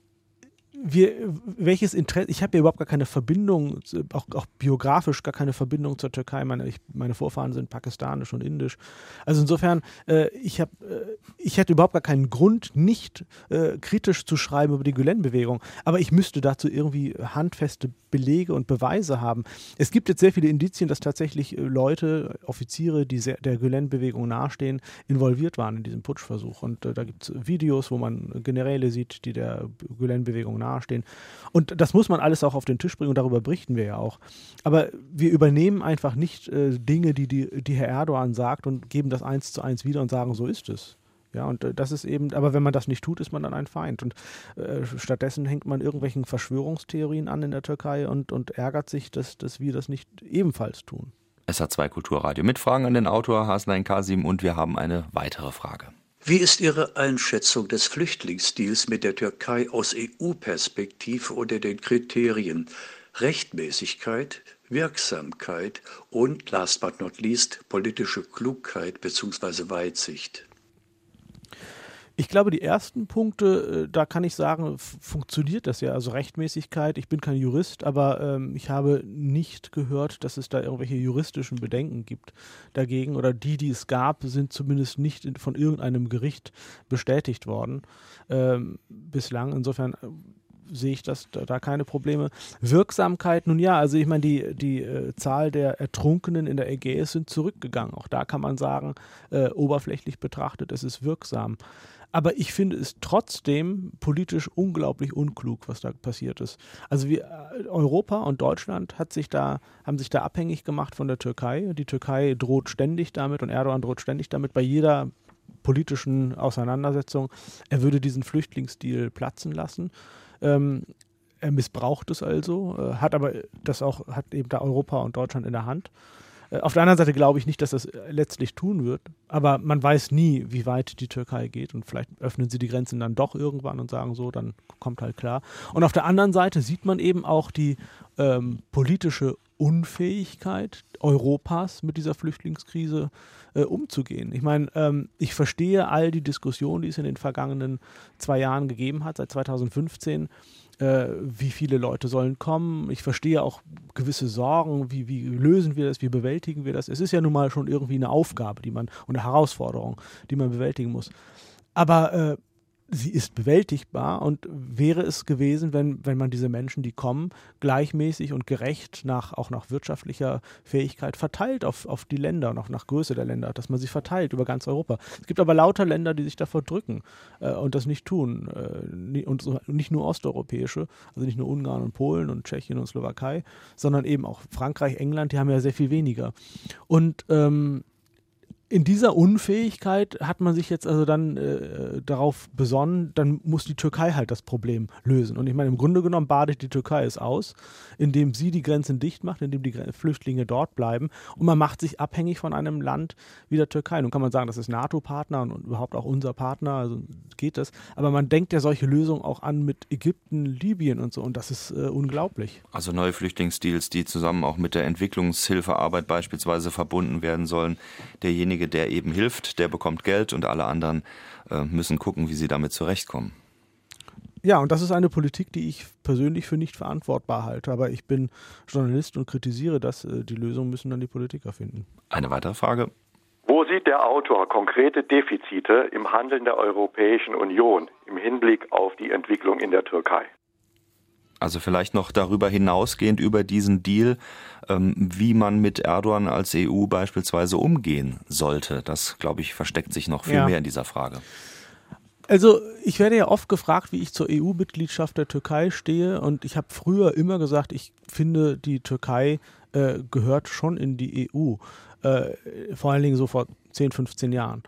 wir, welches Interesse, ich habe ja überhaupt gar keine Verbindung, auch, auch, biografisch gar keine Verbindung zur Türkei. Meine, ich, meine Vorfahren sind pakistanisch und indisch. Also insofern, äh, ich, hab, äh, ich hätte überhaupt gar keinen Grund, nicht äh, kritisch zu schreiben über die Gülen-Bewegung. Aber ich müsste dazu irgendwie handfeste Belege und Beweise haben. Es gibt jetzt sehr viele Indizien, dass tatsächlich äh, Leute, Offiziere, die der Gülen-Bewegung nahestehen, involviert waren in diesem Putschversuch. Und äh, da gibt es Videos, wo man Generäle sieht, die der Gülen-Bewegung nahestehen. Und das muss man alles auch auf den Tisch bringen und darüber berichten wir ja auch. Aber wir übernehmen einfach nicht äh, Dinge, die, die, die Herr Erdogan sagt und geben das eins zu eins wieder und sagen, so ist es. Ja, und äh, das ist eben, aber wenn man das nicht tut, ist man dann ein Feind. Und äh, stattdessen hängt man irgendwelchen Verschwörungstheorien an in der Türkei und, und ärgert sich, dass, dass wir das nicht ebenfalls tun. SH2 Kulturradio mit Fragen an den Autor Hasnain Kasim und wir haben eine weitere Frage. Wie ist Ihre Einschätzung des Flüchtlingsdeals mit der Türkei aus EU-Perspektive unter den Kriterien Rechtmäßigkeit, Wirksamkeit und, last but not least, politische Klugheit bzw. Weitsicht? Ich glaube, die ersten Punkte, äh, da kann ich sagen, funktioniert das ja. Also Rechtmäßigkeit, ich bin kein Jurist, aber ähm, ich habe nicht gehört, dass es da irgendwelche juristischen Bedenken gibt dagegen. Oder die, die es gab, sind zumindest nicht in, von irgendeinem Gericht bestätigt worden ähm, bislang. Insofern äh, sehe ich das da, keine Probleme. Wirksamkeit, nun ja, also ich meine, die, die äh, Zahl der Ertrunkenen in der Ägäis sind zurückgegangen. Auch da kann man sagen, äh, oberflächlich betrachtet, es ist wirksam. Aber ich finde es trotzdem politisch unglaublich unklug, was da passiert ist. Also wir, äh, Europa und Deutschland hat sich da, haben sich da abhängig gemacht von der Türkei. Die Türkei droht ständig damit und Erdogan droht ständig damit bei jeder politischen Auseinandersetzung. Er würde diesen Flüchtlingsdeal platzen lassen. Ähm, er missbraucht es also, äh, hat aber das auch, hat eben da Europa und Deutschland in der Hand. Äh, auf der anderen Seite glaube ich nicht, dass das äh, letztlich tun wird, aber man weiß nie, wie weit die Türkei geht und vielleicht öffnen sie die Grenzen dann doch irgendwann und sagen so, dann kommt halt klar. Und auf der anderen Seite sieht man eben auch die ähm, politische Unfähigkeit Europas mit dieser Flüchtlingskrise äh, umzugehen. Ich meine, ähm, ich verstehe all die Diskussionen, die es in den vergangenen zwei Jahren gegeben hat, seit 2015 äh, wie viele Leute sollen kommen. Ich verstehe auch gewisse Sorgen, wie, wie lösen wir das, wie bewältigen wir das. Es ist ja nun mal schon irgendwie eine Aufgabe, die man und eine Herausforderung, die man bewältigen muss. Aber äh, sie ist bewältigbar und wäre es gewesen, wenn, wenn man diese Menschen, die kommen, gleichmäßig und gerecht nach, auch nach wirtschaftlicher Fähigkeit verteilt auf, auf die Länder und auch nach Größe der Länder, dass man sie verteilt über ganz Europa. Es gibt aber lauter Länder, die sich davor drücken äh, und das nicht tun. Äh, und so, nicht nur osteuropäische, also nicht nur Ungarn und Polen und Tschechien und Slowakei, sondern eben auch Frankreich, England, die haben ja sehr viel weniger. Und ähm, in dieser Unfähigkeit hat man sich jetzt also dann äh, darauf besonnen, dann muss die Türkei halt das Problem lösen. Und ich meine, im Grunde genommen badet die Türkei es aus, indem sie die Grenzen dicht macht, indem die Flüchtlinge dort bleiben. Und man macht sich abhängig von einem Land wie der Türkei. Nun kann man sagen, das ist NATO-Partner und, überhaupt auch unser Partner, also geht das. Aber man denkt ja solche Lösungen auch an mit Ägypten, Libyen und so. Und das ist äh, unglaublich. Also neue Flüchtlingsdeals, die zusammen auch mit der Entwicklungshilfearbeit beispielsweise verbunden werden sollen. Derjenige derjenige, der eben hilft, der bekommt Geld und alle anderen äh, müssen gucken, wie sie damit zurechtkommen. Ja, und das ist eine Politik, die ich persönlich für nicht verantwortbar halte. Aber ich bin Journalist und kritisiere das. Äh, die Lösung müssen dann die Politiker finden. Eine weitere Frage. Wo sieht der Autor konkrete Defizite im Handeln der Europäischen Union im Hinblick auf die Entwicklung in der Türkei? Also vielleicht noch darüber hinausgehend über diesen Deal, ähm, wie man mit Erdogan als EU beispielsweise umgehen sollte. Das, glaube ich, versteckt sich noch viel ja. mehr in dieser Frage. Also ich werde ja oft gefragt, wie ich zur EU-Mitgliedschaft der Türkei stehe. Und ich habe früher immer gesagt, ich finde, die Türkei äh, gehört schon in die EU. Äh, vor allen Dingen so vor 10, 15 Jahren.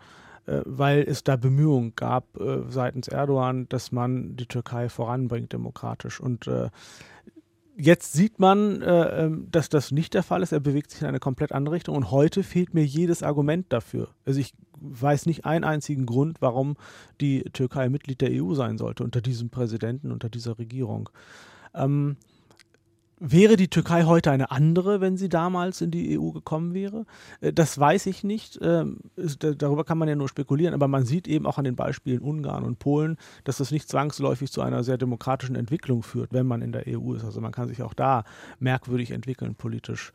Äh, weil es da Bemühungen gab äh, seitens Erdogan, dass man die Türkei voranbringt demokratisch. Und äh, jetzt sieht man, äh, ähm, dass das nicht der Fall ist. Er bewegt sich in eine komplett andere Richtung. Und heute fehlt mir jedes Argument dafür. Also ich weiß nicht einen einzigen Grund, warum die Türkei Mitglied der EU sein sollte unter diesem Präsidenten, unter dieser Regierung. Ähm, Wäre die Türkei heute eine andere, wenn sie damals in die EU gekommen wäre? Äh, das weiß ich nicht. Ähm, darüber kann man ja nur spekulieren. Aber man sieht eben auch an den Beispielen Ungarn und Polen, dass das nicht zwangsläufig zu einer sehr demokratischen Entwicklung führt, wenn man in der EU ist. Also man kann sich auch da merkwürdig entwickeln politisch.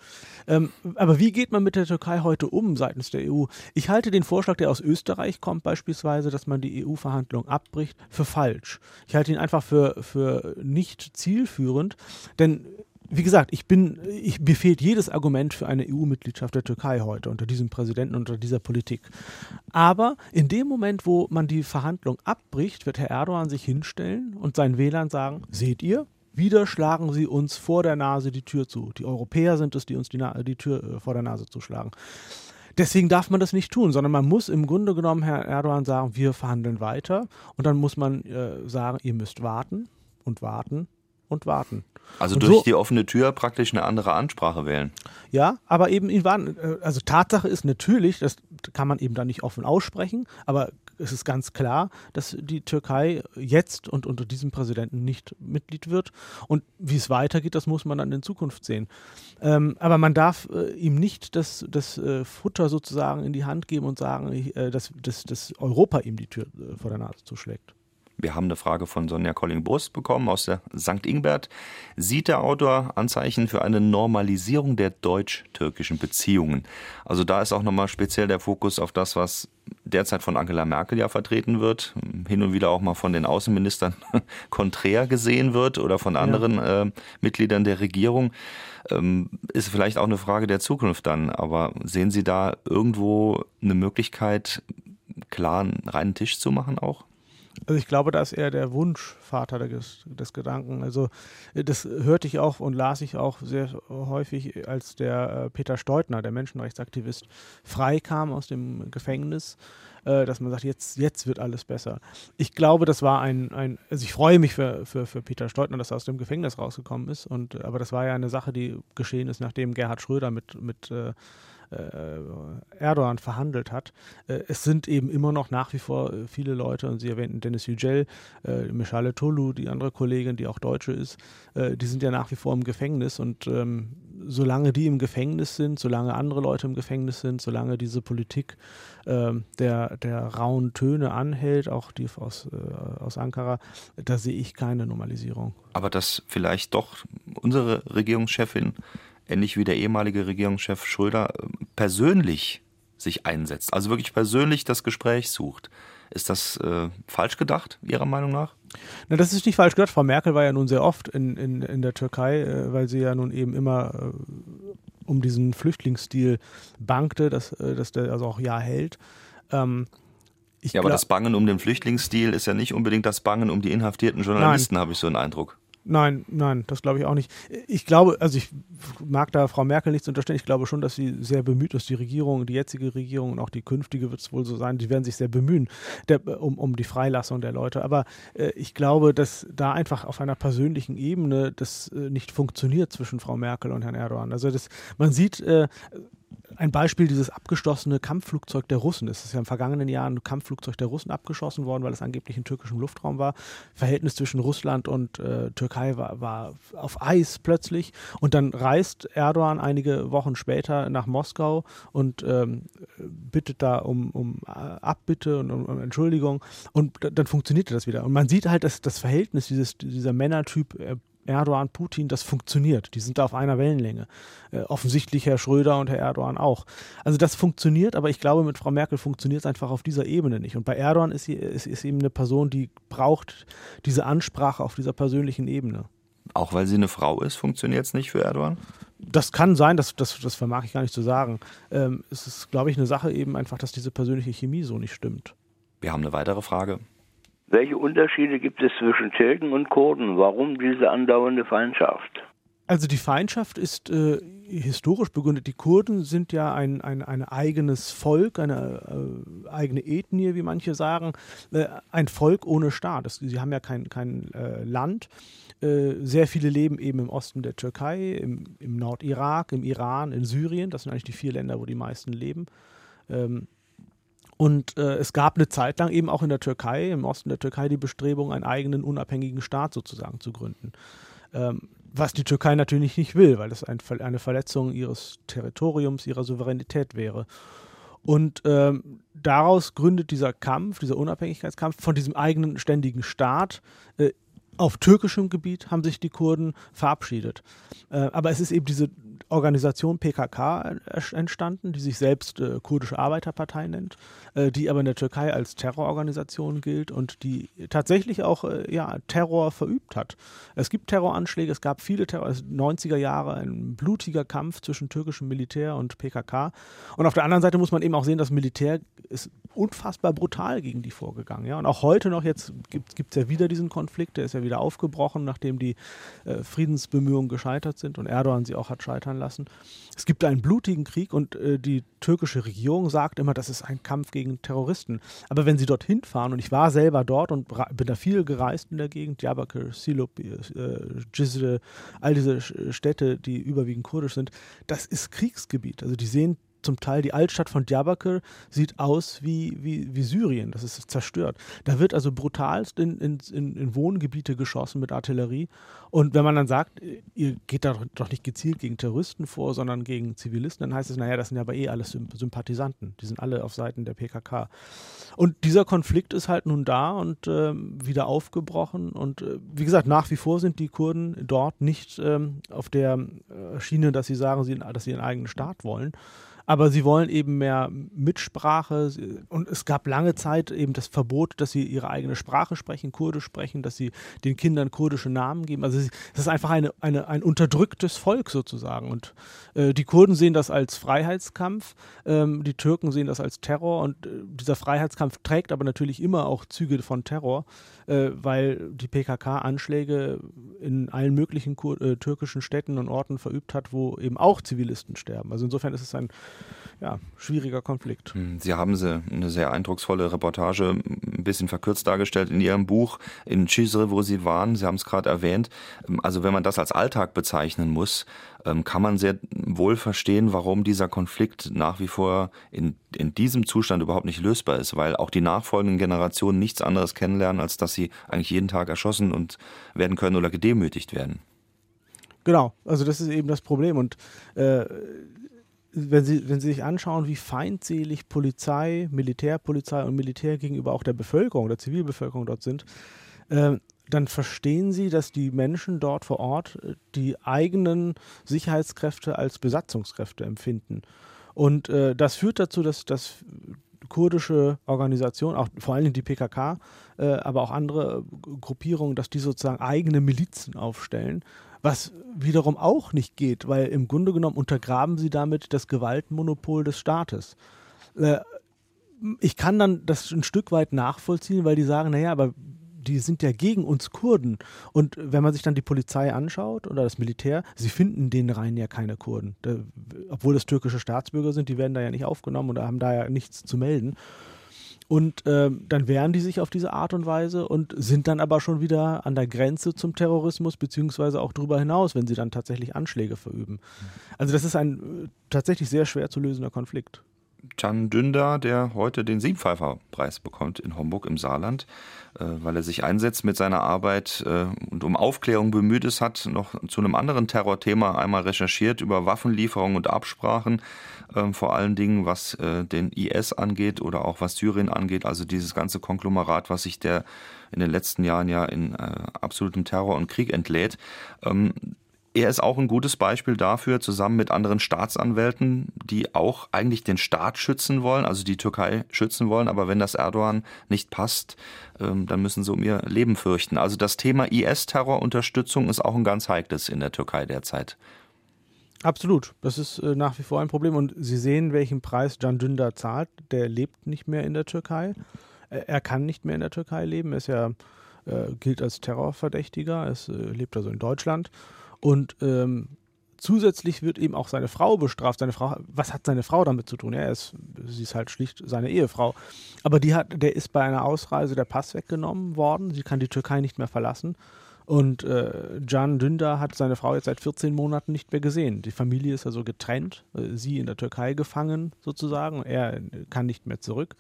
Ähm, aber wie geht man mit der Türkei heute um seitens der EU? Ich halte den Vorschlag, der aus Österreich kommt, beispielsweise, dass man die EU-Verhandlungen abbricht, für falsch. Ich halte ihn einfach für, für nicht zielführend, denn wie gesagt, ich bin, ich, mir fehlt jedes Argument für eine EU-Mitgliedschaft der Türkei heute unter diesem Präsidenten, unter dieser Politik. Aber in dem Moment, wo man die Verhandlung abbricht, wird Herr Erdogan sich hinstellen und seinen Wählern sagen, seht ihr, wieder schlagen sie uns vor der Nase die Tür zu. Die Europäer sind es, die uns die, die Tür äh, vor der Nase zuschlagen. Deswegen darf man das nicht tun, sondern man muss im Grunde genommen Herr Erdogan sagen, wir verhandeln weiter. Und dann muss man äh, sagen, ihr müsst warten und warten und warten. Also und durch so, die offene Tür praktisch eine andere Ansprache wählen. Ja, aber eben ihn warten. Äh, also Tatsache ist natürlich, das kann man eben dann nicht offen aussprechen, aber es ist ganz klar, dass die Türkei jetzt und unter diesem Präsidenten nicht Mitglied wird. Und wie es weitergeht, das muss man dann in Zukunft sehen. Ähm, aber man darf äh, ihm nicht das, das äh, Futter sozusagen in die Hand geben und sagen, äh, dass, dass, dass Europa ihm die Tür äh, vor der Nase zuschlägt. Wir haben eine Frage von Sonja Colling-Brust bekommen aus der St. Ingbert. Sieht der Autor Anzeichen für eine Normalisierung der deutsch-türkischen Beziehungen? Also da ist auch nochmal speziell der Fokus auf das, was derzeit von Angela Merkel ja vertreten wird, hin und wieder auch mal von den Außenministern konträr gesehen wird oder von anderen ja. äh, Mitgliedern der Regierung. Ähm, ist vielleicht auch eine Frage der Zukunft dann. Aber sehen Sie da irgendwo eine Möglichkeit, klar einen reinen Tisch zu machen auch? Also ich glaube, da ist eher der Wunschvater des, des, Gedanken. Also das hörte ich auch und las ich auch sehr häufig, als der äh, Peter Steutner, der Menschenrechtsaktivist, freikam aus dem Gefängnis, äh, dass man sagt, jetzt, jetzt wird alles besser. Ich glaube, das war ein, ein also ich freue mich für, für, für Peter Steutner, dass er aus dem Gefängnis rausgekommen ist. Und, aber das war ja eine Sache, die geschehen ist, nachdem Gerhard Schröder mit, mit äh, äh, Erdogan verhandelt hat. Äh, es sind eben immer noch nach wie vor äh, viele Leute, und Sie erwähnten Dennis Yücel, äh, Michale Tolu, die andere Kollegin, die auch Deutsche ist, die sind ja nach wie vor im Gefängnis und ähm, solange die im Gefängnis sind, solange andere Leute im Gefängnis sind, solange diese Politik äh, der, der rauen Töne anhält, auch die aus, äh, aus Ankara, da sehe ich keine Normalisierung. Aber dass vielleicht doch unsere Regierungschefin ähnlich wie der ehemalige Regierungschef Schröder, äh, persönlich sich einsetzt, also wirklich persönlich das Gespräch sucht. Ist das äh, falsch gedacht, Ihrer Meinung nach? Na, das ist nicht falsch gedacht. Frau Merkel war ja nun sehr oft in, in, in der Türkei, äh, weil sie ja nun eben immer äh, um diesen Flüchtlingsstil bangte, dass, äh, dass der also auch ja hält. Ähm, ja, aber das Bangen um den Flüchtlingsstil ist ja nicht unbedingt das Bangen um die inhaftierten Journalisten, habe ich so einen Eindruck. Nein, nein, das glaube ich auch nicht. Ich glaube, also ich mag da Frau Merkel nichts unterstellen. Ich glaube schon, dass sie sehr bemüht ist, die Regierung, die jetzige Regierung und auch die künftige wird es wohl so sein, die werden sich sehr bemühen der, um, um die Freilassung der Leute. Aber äh, ich glaube, dass da einfach auf einer persönlichen Ebene das äh, nicht funktioniert zwischen Frau Merkel und Herrn Erdogan. Also das, man sieht, äh, ein Beispiel dieses abgeschossene Kampfflugzeug der Russen. Es ist ja im vergangenen Jahr ein Kampfflugzeug der Russen abgeschossen worden, weil es angeblich in türkischem Luftraum war. Verhältnis zwischen Russland und äh, Türkei war, war, auf Eis plötzlich. Und dann reist Erdogan einige Wochen später nach Moskau und ähm, bittet da um, um Abbitte und um, um, Entschuldigung. Und dann funktionierte das wieder. Und man sieht halt, dass das Verhältnis dieses, dieser Männertyp äh, Erdogan, Putin, das funktioniert. Die sind da auf einer Wellenlänge. Äh, offensichtlich Herr Schröder und Herr Erdogan auch. Also das funktioniert, aber ich glaube, mit Frau Merkel funktioniert es einfach auf dieser Ebene nicht. Und bei Erdogan ist, sie, ist, ist eben eine Person, die braucht diese Ansprache auf dieser persönlichen Ebene. Auch weil sie eine Frau ist, funktioniert es nicht für Erdogan? Das kann sein, das, das, das vermag ich gar nicht zu sagen. Ähm, es ist, glaube ich, eine Sache eben einfach, dass diese persönliche Chemie so nicht stimmt. Wir haben eine weitere Frage. Welche Unterschiede gibt es zwischen Türken und Kurden? Warum diese andauernde Feindschaft? Also die Feindschaft ist äh, historisch begründet. Die Kurden sind ja ein, ein, ein eigenes Volk, eine äh, eigene Ethnie, wie manche sagen, äh, ein Volk ohne Staat. Das, sie haben ja kein, kein äh, Land. Äh, sehr viele leben eben im Osten der Türkei, im, im Nordirak, im Iran, in Syrien. Das sind eigentlich die vier Länder, wo die meisten leben. Ähm, und äh, es gab eine Zeit lang eben auch in der Türkei, im Osten der Türkei, die Bestrebung, einen eigenen unabhängigen Staat sozusagen zu gründen. Ähm, was die Türkei natürlich nicht will, weil es ein, eine Verletzung ihres Territoriums, ihrer Souveränität wäre. Und ähm, daraus gründet dieser Kampf, dieser Unabhängigkeitskampf von diesem eigenen ständigen Staat äh, auf türkischem Gebiet haben sich die Kurden verabschiedet. Äh, aber es ist eben diese Organisation PKK entstanden, die sich selbst äh, kurdische Arbeiterpartei nennt, äh, die aber in der Türkei als Terrororganisation gilt und die tatsächlich auch äh, ja, Terror verübt hat. Es gibt Terroranschläge, es gab viele Terror, 90er Jahre ein blutiger Kampf zwischen türkischem Militär und PKK. Und auf der anderen Seite muss man eben auch sehen, das Militär ist unfassbar brutal gegen die vorgegangen. Ja? Und auch heute noch, jetzt gibt es ja wieder diesen Konflikt, der ist ja wieder aufgebrochen, nachdem die äh, Friedensbemühungen gescheitert sind und Erdogan sie auch hat scheitern lassen. Es gibt einen blutigen Krieg und äh, die türkische Regierung sagt immer, das ist ein Kampf gegen Terroristen. Aber wenn sie dorthin fahren, und ich war selber dort und bin da viel gereist in der Gegend, Diyarbakir, Silop, äh, Cizre, all diese Städte, die überwiegend kurdisch sind, das ist Kriegsgebiet. Also die sehen zum Teil die Altstadt von Diyarbakir sieht aus wie, wie, wie Syrien, das ist zerstört. Da wird also brutalst in, in, in, Wohngebiete geschossen mit Artillerie. Und wenn man dann sagt, ihr geht da doch nicht gezielt gegen Terroristen vor, sondern gegen Zivilisten, dann heißt es, naja, das sind ja aber eh alles Sympathisanten. Die sind alle auf Seiten der PKK. Und dieser Konflikt ist halt nun da und äh, wieder aufgebrochen. Und äh, wie gesagt, nach wie vor sind die Kurden dort nicht ähm, auf der äh, Schiene, dass sie sagen, sie, dass sie ihren eigenen Staat wollen aber sie wollen eben mehr Mitsprache und es gab lange Zeit eben das Verbot, dass sie ihre eigene Sprache sprechen, Kurdisch sprechen, dass sie den Kindern kurdische Namen geben. Also es ist einfach eine, eine, ein unterdrücktes Volk sozusagen und äh, die Kurden sehen das als Freiheitskampf, ähm, die Türken sehen das als Terror und äh, dieser Freiheitskampf trägt aber natürlich immer auch Züge von Terror, äh, weil die PKK Anschläge in allen möglichen Kur äh, türkischen Städten und Orten verübt hat, wo eben auch Zivilisten sterben. Also insofern ist es ein ja, schwieriger Konflikt. Hm, Sie haben sie eine sehr eindrucksvolle Reportage ein bisschen verkürzt dargestellt in Ihrem Buch in Cizre, wo Sie waren. Sie haben es gerade erwähnt. Also wenn man das als Alltag bezeichnen muss, ähm, kann man sehr wohl verstehen, warum dieser Konflikt nach wie vor in, in diesem Zustand überhaupt nicht lösbar ist, weil auch die nachfolgenden Generationen nichts anderes kennenlernen, als dass sie eigentlich jeden Tag erschossen und werden können oder gedemütigt werden. Genau, also das ist eben das Problem. Und äh, wenn Sie, wenn Sie sich anschauen, wie feindselig Polizei, Militärpolizei und Militär gegenüber auch der Bevölkerung, der Zivilbevölkerung dort sind, äh, dann verstehen Sie, dass die Menschen dort vor Ort äh, die eigenen Sicherheitskräfte als Besatzungskräfte empfinden. Und äh, das führt dazu, dass, dass kurdische Organisationen, auch vor allem die PKK, äh, aber auch andere Gruppierungen, dass die sozusagen eigene Milizen aufstellen was wiederum auch nicht geht, weil im Grunde genommen untergraben sie damit das Gewaltmonopol des Staates. Äh, ich kann dann das ein Stück weit nachvollziehen, weil die sagen, naja, aber die sind ja gegen uns Kurden. Und wenn man sich dann die Polizei anschaut oder das Militär, sie finden den Reihen ja keine Kurden. Obwohl das türkische Staatsbürger sind, die werden da ja nicht aufgenommen und haben da ja nichts zu melden. Und äh, dann wehren die sich auf diese Art und Weise und sind dann aber schon wieder an der Grenze zum Terrorismus, beziehungsweise auch darüber hinaus, wenn sie dann tatsächlich Anschläge verüben. Also das ist ein äh, tatsächlich sehr schwer zu lösender Konflikt. Can Dündar, der heute den Siebenpfeifer-Preis bekommt in Homburg im Saarland, äh, weil er sich einsetzt mit seiner Arbeit äh, und um Aufklärung bemüht ist, hat noch zu einem anderen Terrorthema einmal recherchiert über Waffenlieferungen und Absprachen, ähm, vor allen Dingen was äh, den IS angeht oder auch was Syrien angeht, also dieses ganze Konglomerat, was sich der in den letzten Jahren ja in absolutem Terror und Krieg entlädt. Er ist auch ein gutes Beispiel dafür, zusammen mit anderen Staatsanwälten, die auch eigentlich den Staat schützen wollen, also die Türkei schützen wollen, aber wenn das Erdogan nicht passt, ähm, dann müssen sie um ihr Leben fürchten. Also das Thema IS-Terrorunterstützung ist auch ein ganz heikles in der Türkei derzeit. Absolut, das ist äh, nach wie vor ein Problem und Sie sehen, welchen Preis Can Dündar zahlt. Der lebt nicht mehr in der Türkei. Er kann nicht mehr in der Türkei leben. Er ist ja, äh, gilt als Terrorverdächtiger. Er äh, lebt also in Deutschland und ähm, zusätzlich wird eben auch seine Frau bestraft. Seine Frau, was hat seine Frau damit zu tun? Er ist, sie ist halt schlicht seine Ehefrau. Aber die hat, der ist bei einer Ausreise der Pass weggenommen worden. Sie kann die Türkei nicht mehr verlassen. Und äh, Can Dündar hat seine Frau jetzt seit 14 Monaten nicht mehr gesehen. Die Familie ist also getrennt, äh, sie in der Türkei gefangen sozusagen. Er kann nicht mehr zurück.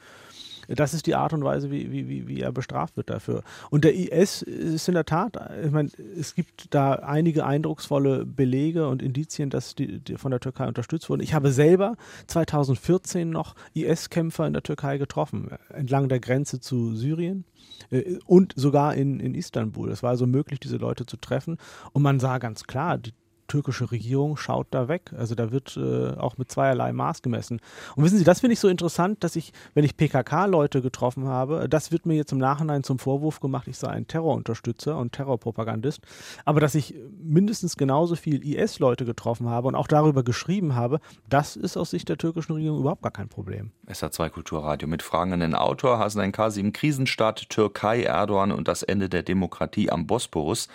Das ist die Art und Weise, wie, wie, wie er bestraft wird dafür. Und der IS ist in der Tat, ich meine, es gibt da einige eindrucksvolle Belege und Indizien, dass die, die von der Türkei unterstützt wurden. Ich habe selber 2014 noch IS-Kämpfer in der Türkei getroffen, entlang der Grenze zu Syrien äh, und sogar in, in Istanbul. Es war also möglich, diese Leute zu treffen. Und man sah ganz klar, die türkische Regierung schaut da weg. Also da wird äh, auch mit zweierlei Maß gemessen. Und wissen Sie, das finde ich so interessant, dass ich, wenn ich PKK-Leute getroffen habe, das wird mir jetzt im Nachhinein zum Vorwurf gemacht, ich sei ein Terrorunterstützer und Terrorpropagandist. Aber dass ich mindestens genauso viel IS-Leute getroffen habe und auch darüber geschrieben habe, das ist aus Sicht der türkischen Regierung überhaupt gar kein Problem. SA2 Kulturradio mit Fragen an den Autor Hasan Kasim, Krisenstaat Türkei, Erdogan und das Ende der Demokratie am Bosporus.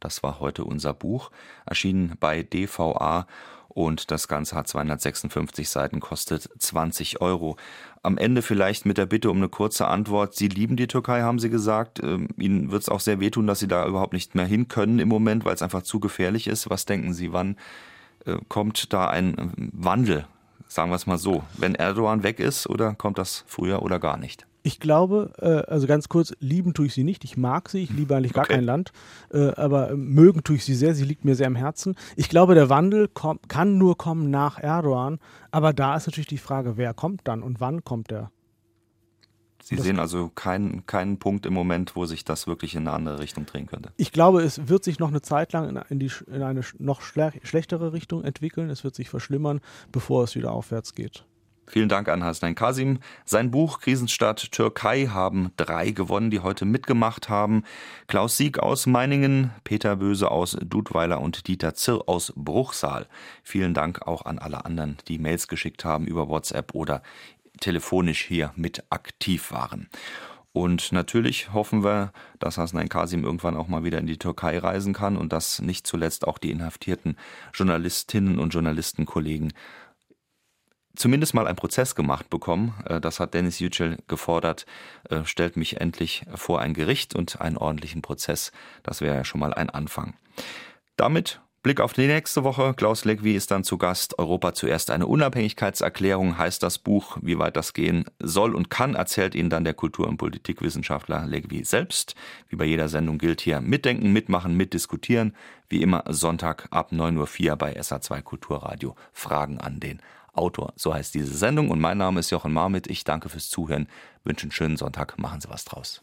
Das war heute unser Buch, erschienen bei DVA und das Ganze hat 256 Seiten, kostet 20 Euro. Am Ende vielleicht mit der Bitte um eine kurze Antwort. Sie lieben die Türkei, haben Sie gesagt. Ähm, Ihnen wird es auch sehr wehtun, dass Sie da überhaupt nicht mehr hin können im Moment, weil es einfach zu gefährlich ist. Was denken Sie, wann äh, kommt da ein äh, Wandel? Sagen wir es mal so. Wenn Erdogan weg ist oder kommt das früher oder gar nicht? Ich glaube, äh, also ganz kurz, lieben tue ich sie nicht. Ich mag sie, ich liebe eigentlich gar okay. kein Land, äh, aber mögen tue ich sie sehr. Sie liegt mir sehr am Herzen. Ich glaube, der Wandel kommt, kann nur kommen nach Erdogan, aber da ist natürlich die Frage, wer kommt dann und wann kommt er? Sie sehen also keinen, keinen Punkt im Moment, wo sich das wirklich in eine andere Richtung drehen könnte. Ich glaube, es wird sich noch eine Zeit lang in, in, die, in eine noch schlechtere Richtung entwickeln. Es wird sich verschlimmern, bevor es wieder aufwärts geht. Vielen Dank an Hasnain Kasim. Sein Buch Krisenstadt Türkei haben drei gewonnen, die heute mitgemacht haben. Klaus Sieg aus Meiningen, Peter Böse aus Dudweiler und Dieter Zirr aus Bruchsal. Vielen Dank auch an alle anderen, die Mails geschickt haben über WhatsApp oder telefonisch hier mit aktiv waren. Und natürlich hoffen wir, dass Hasnain Kasim irgendwann auch mal wieder in die Türkei reisen kann und dass nicht zuletzt auch die inhaftierten Journalistinnen und Journalistenkollegen zumindest mal einen Prozess gemacht bekommen. Äh, das hat Dennis Yücel gefordert. Äh, stellt mich endlich vor ein Gericht und einen ordentlichen Prozess. Das wäre ja schon mal ein Anfang. Damit Blick auf die nächste Woche. Klaus Legwi ist dann zu Gast. Europa zuerst eine Unabhängigkeitserklärung heißt das Buch. Wie weit das gehen soll und kann, erzählt Ihnen dann der Kultur- und Politikwissenschaftler Legwi selbst. Wie bei jeder Sendung gilt hier mitdenken, mitmachen, mitdiskutieren. Wie immer Sonntag ab 9.04 Uhr bei SA2 Kulturradio. Fragen an den Autor. So heißt diese Sendung und mein Name ist Jochen Marmit. Ich danke fürs Zuhören, wünsche einen schönen Sonntag, machen Sie was draus.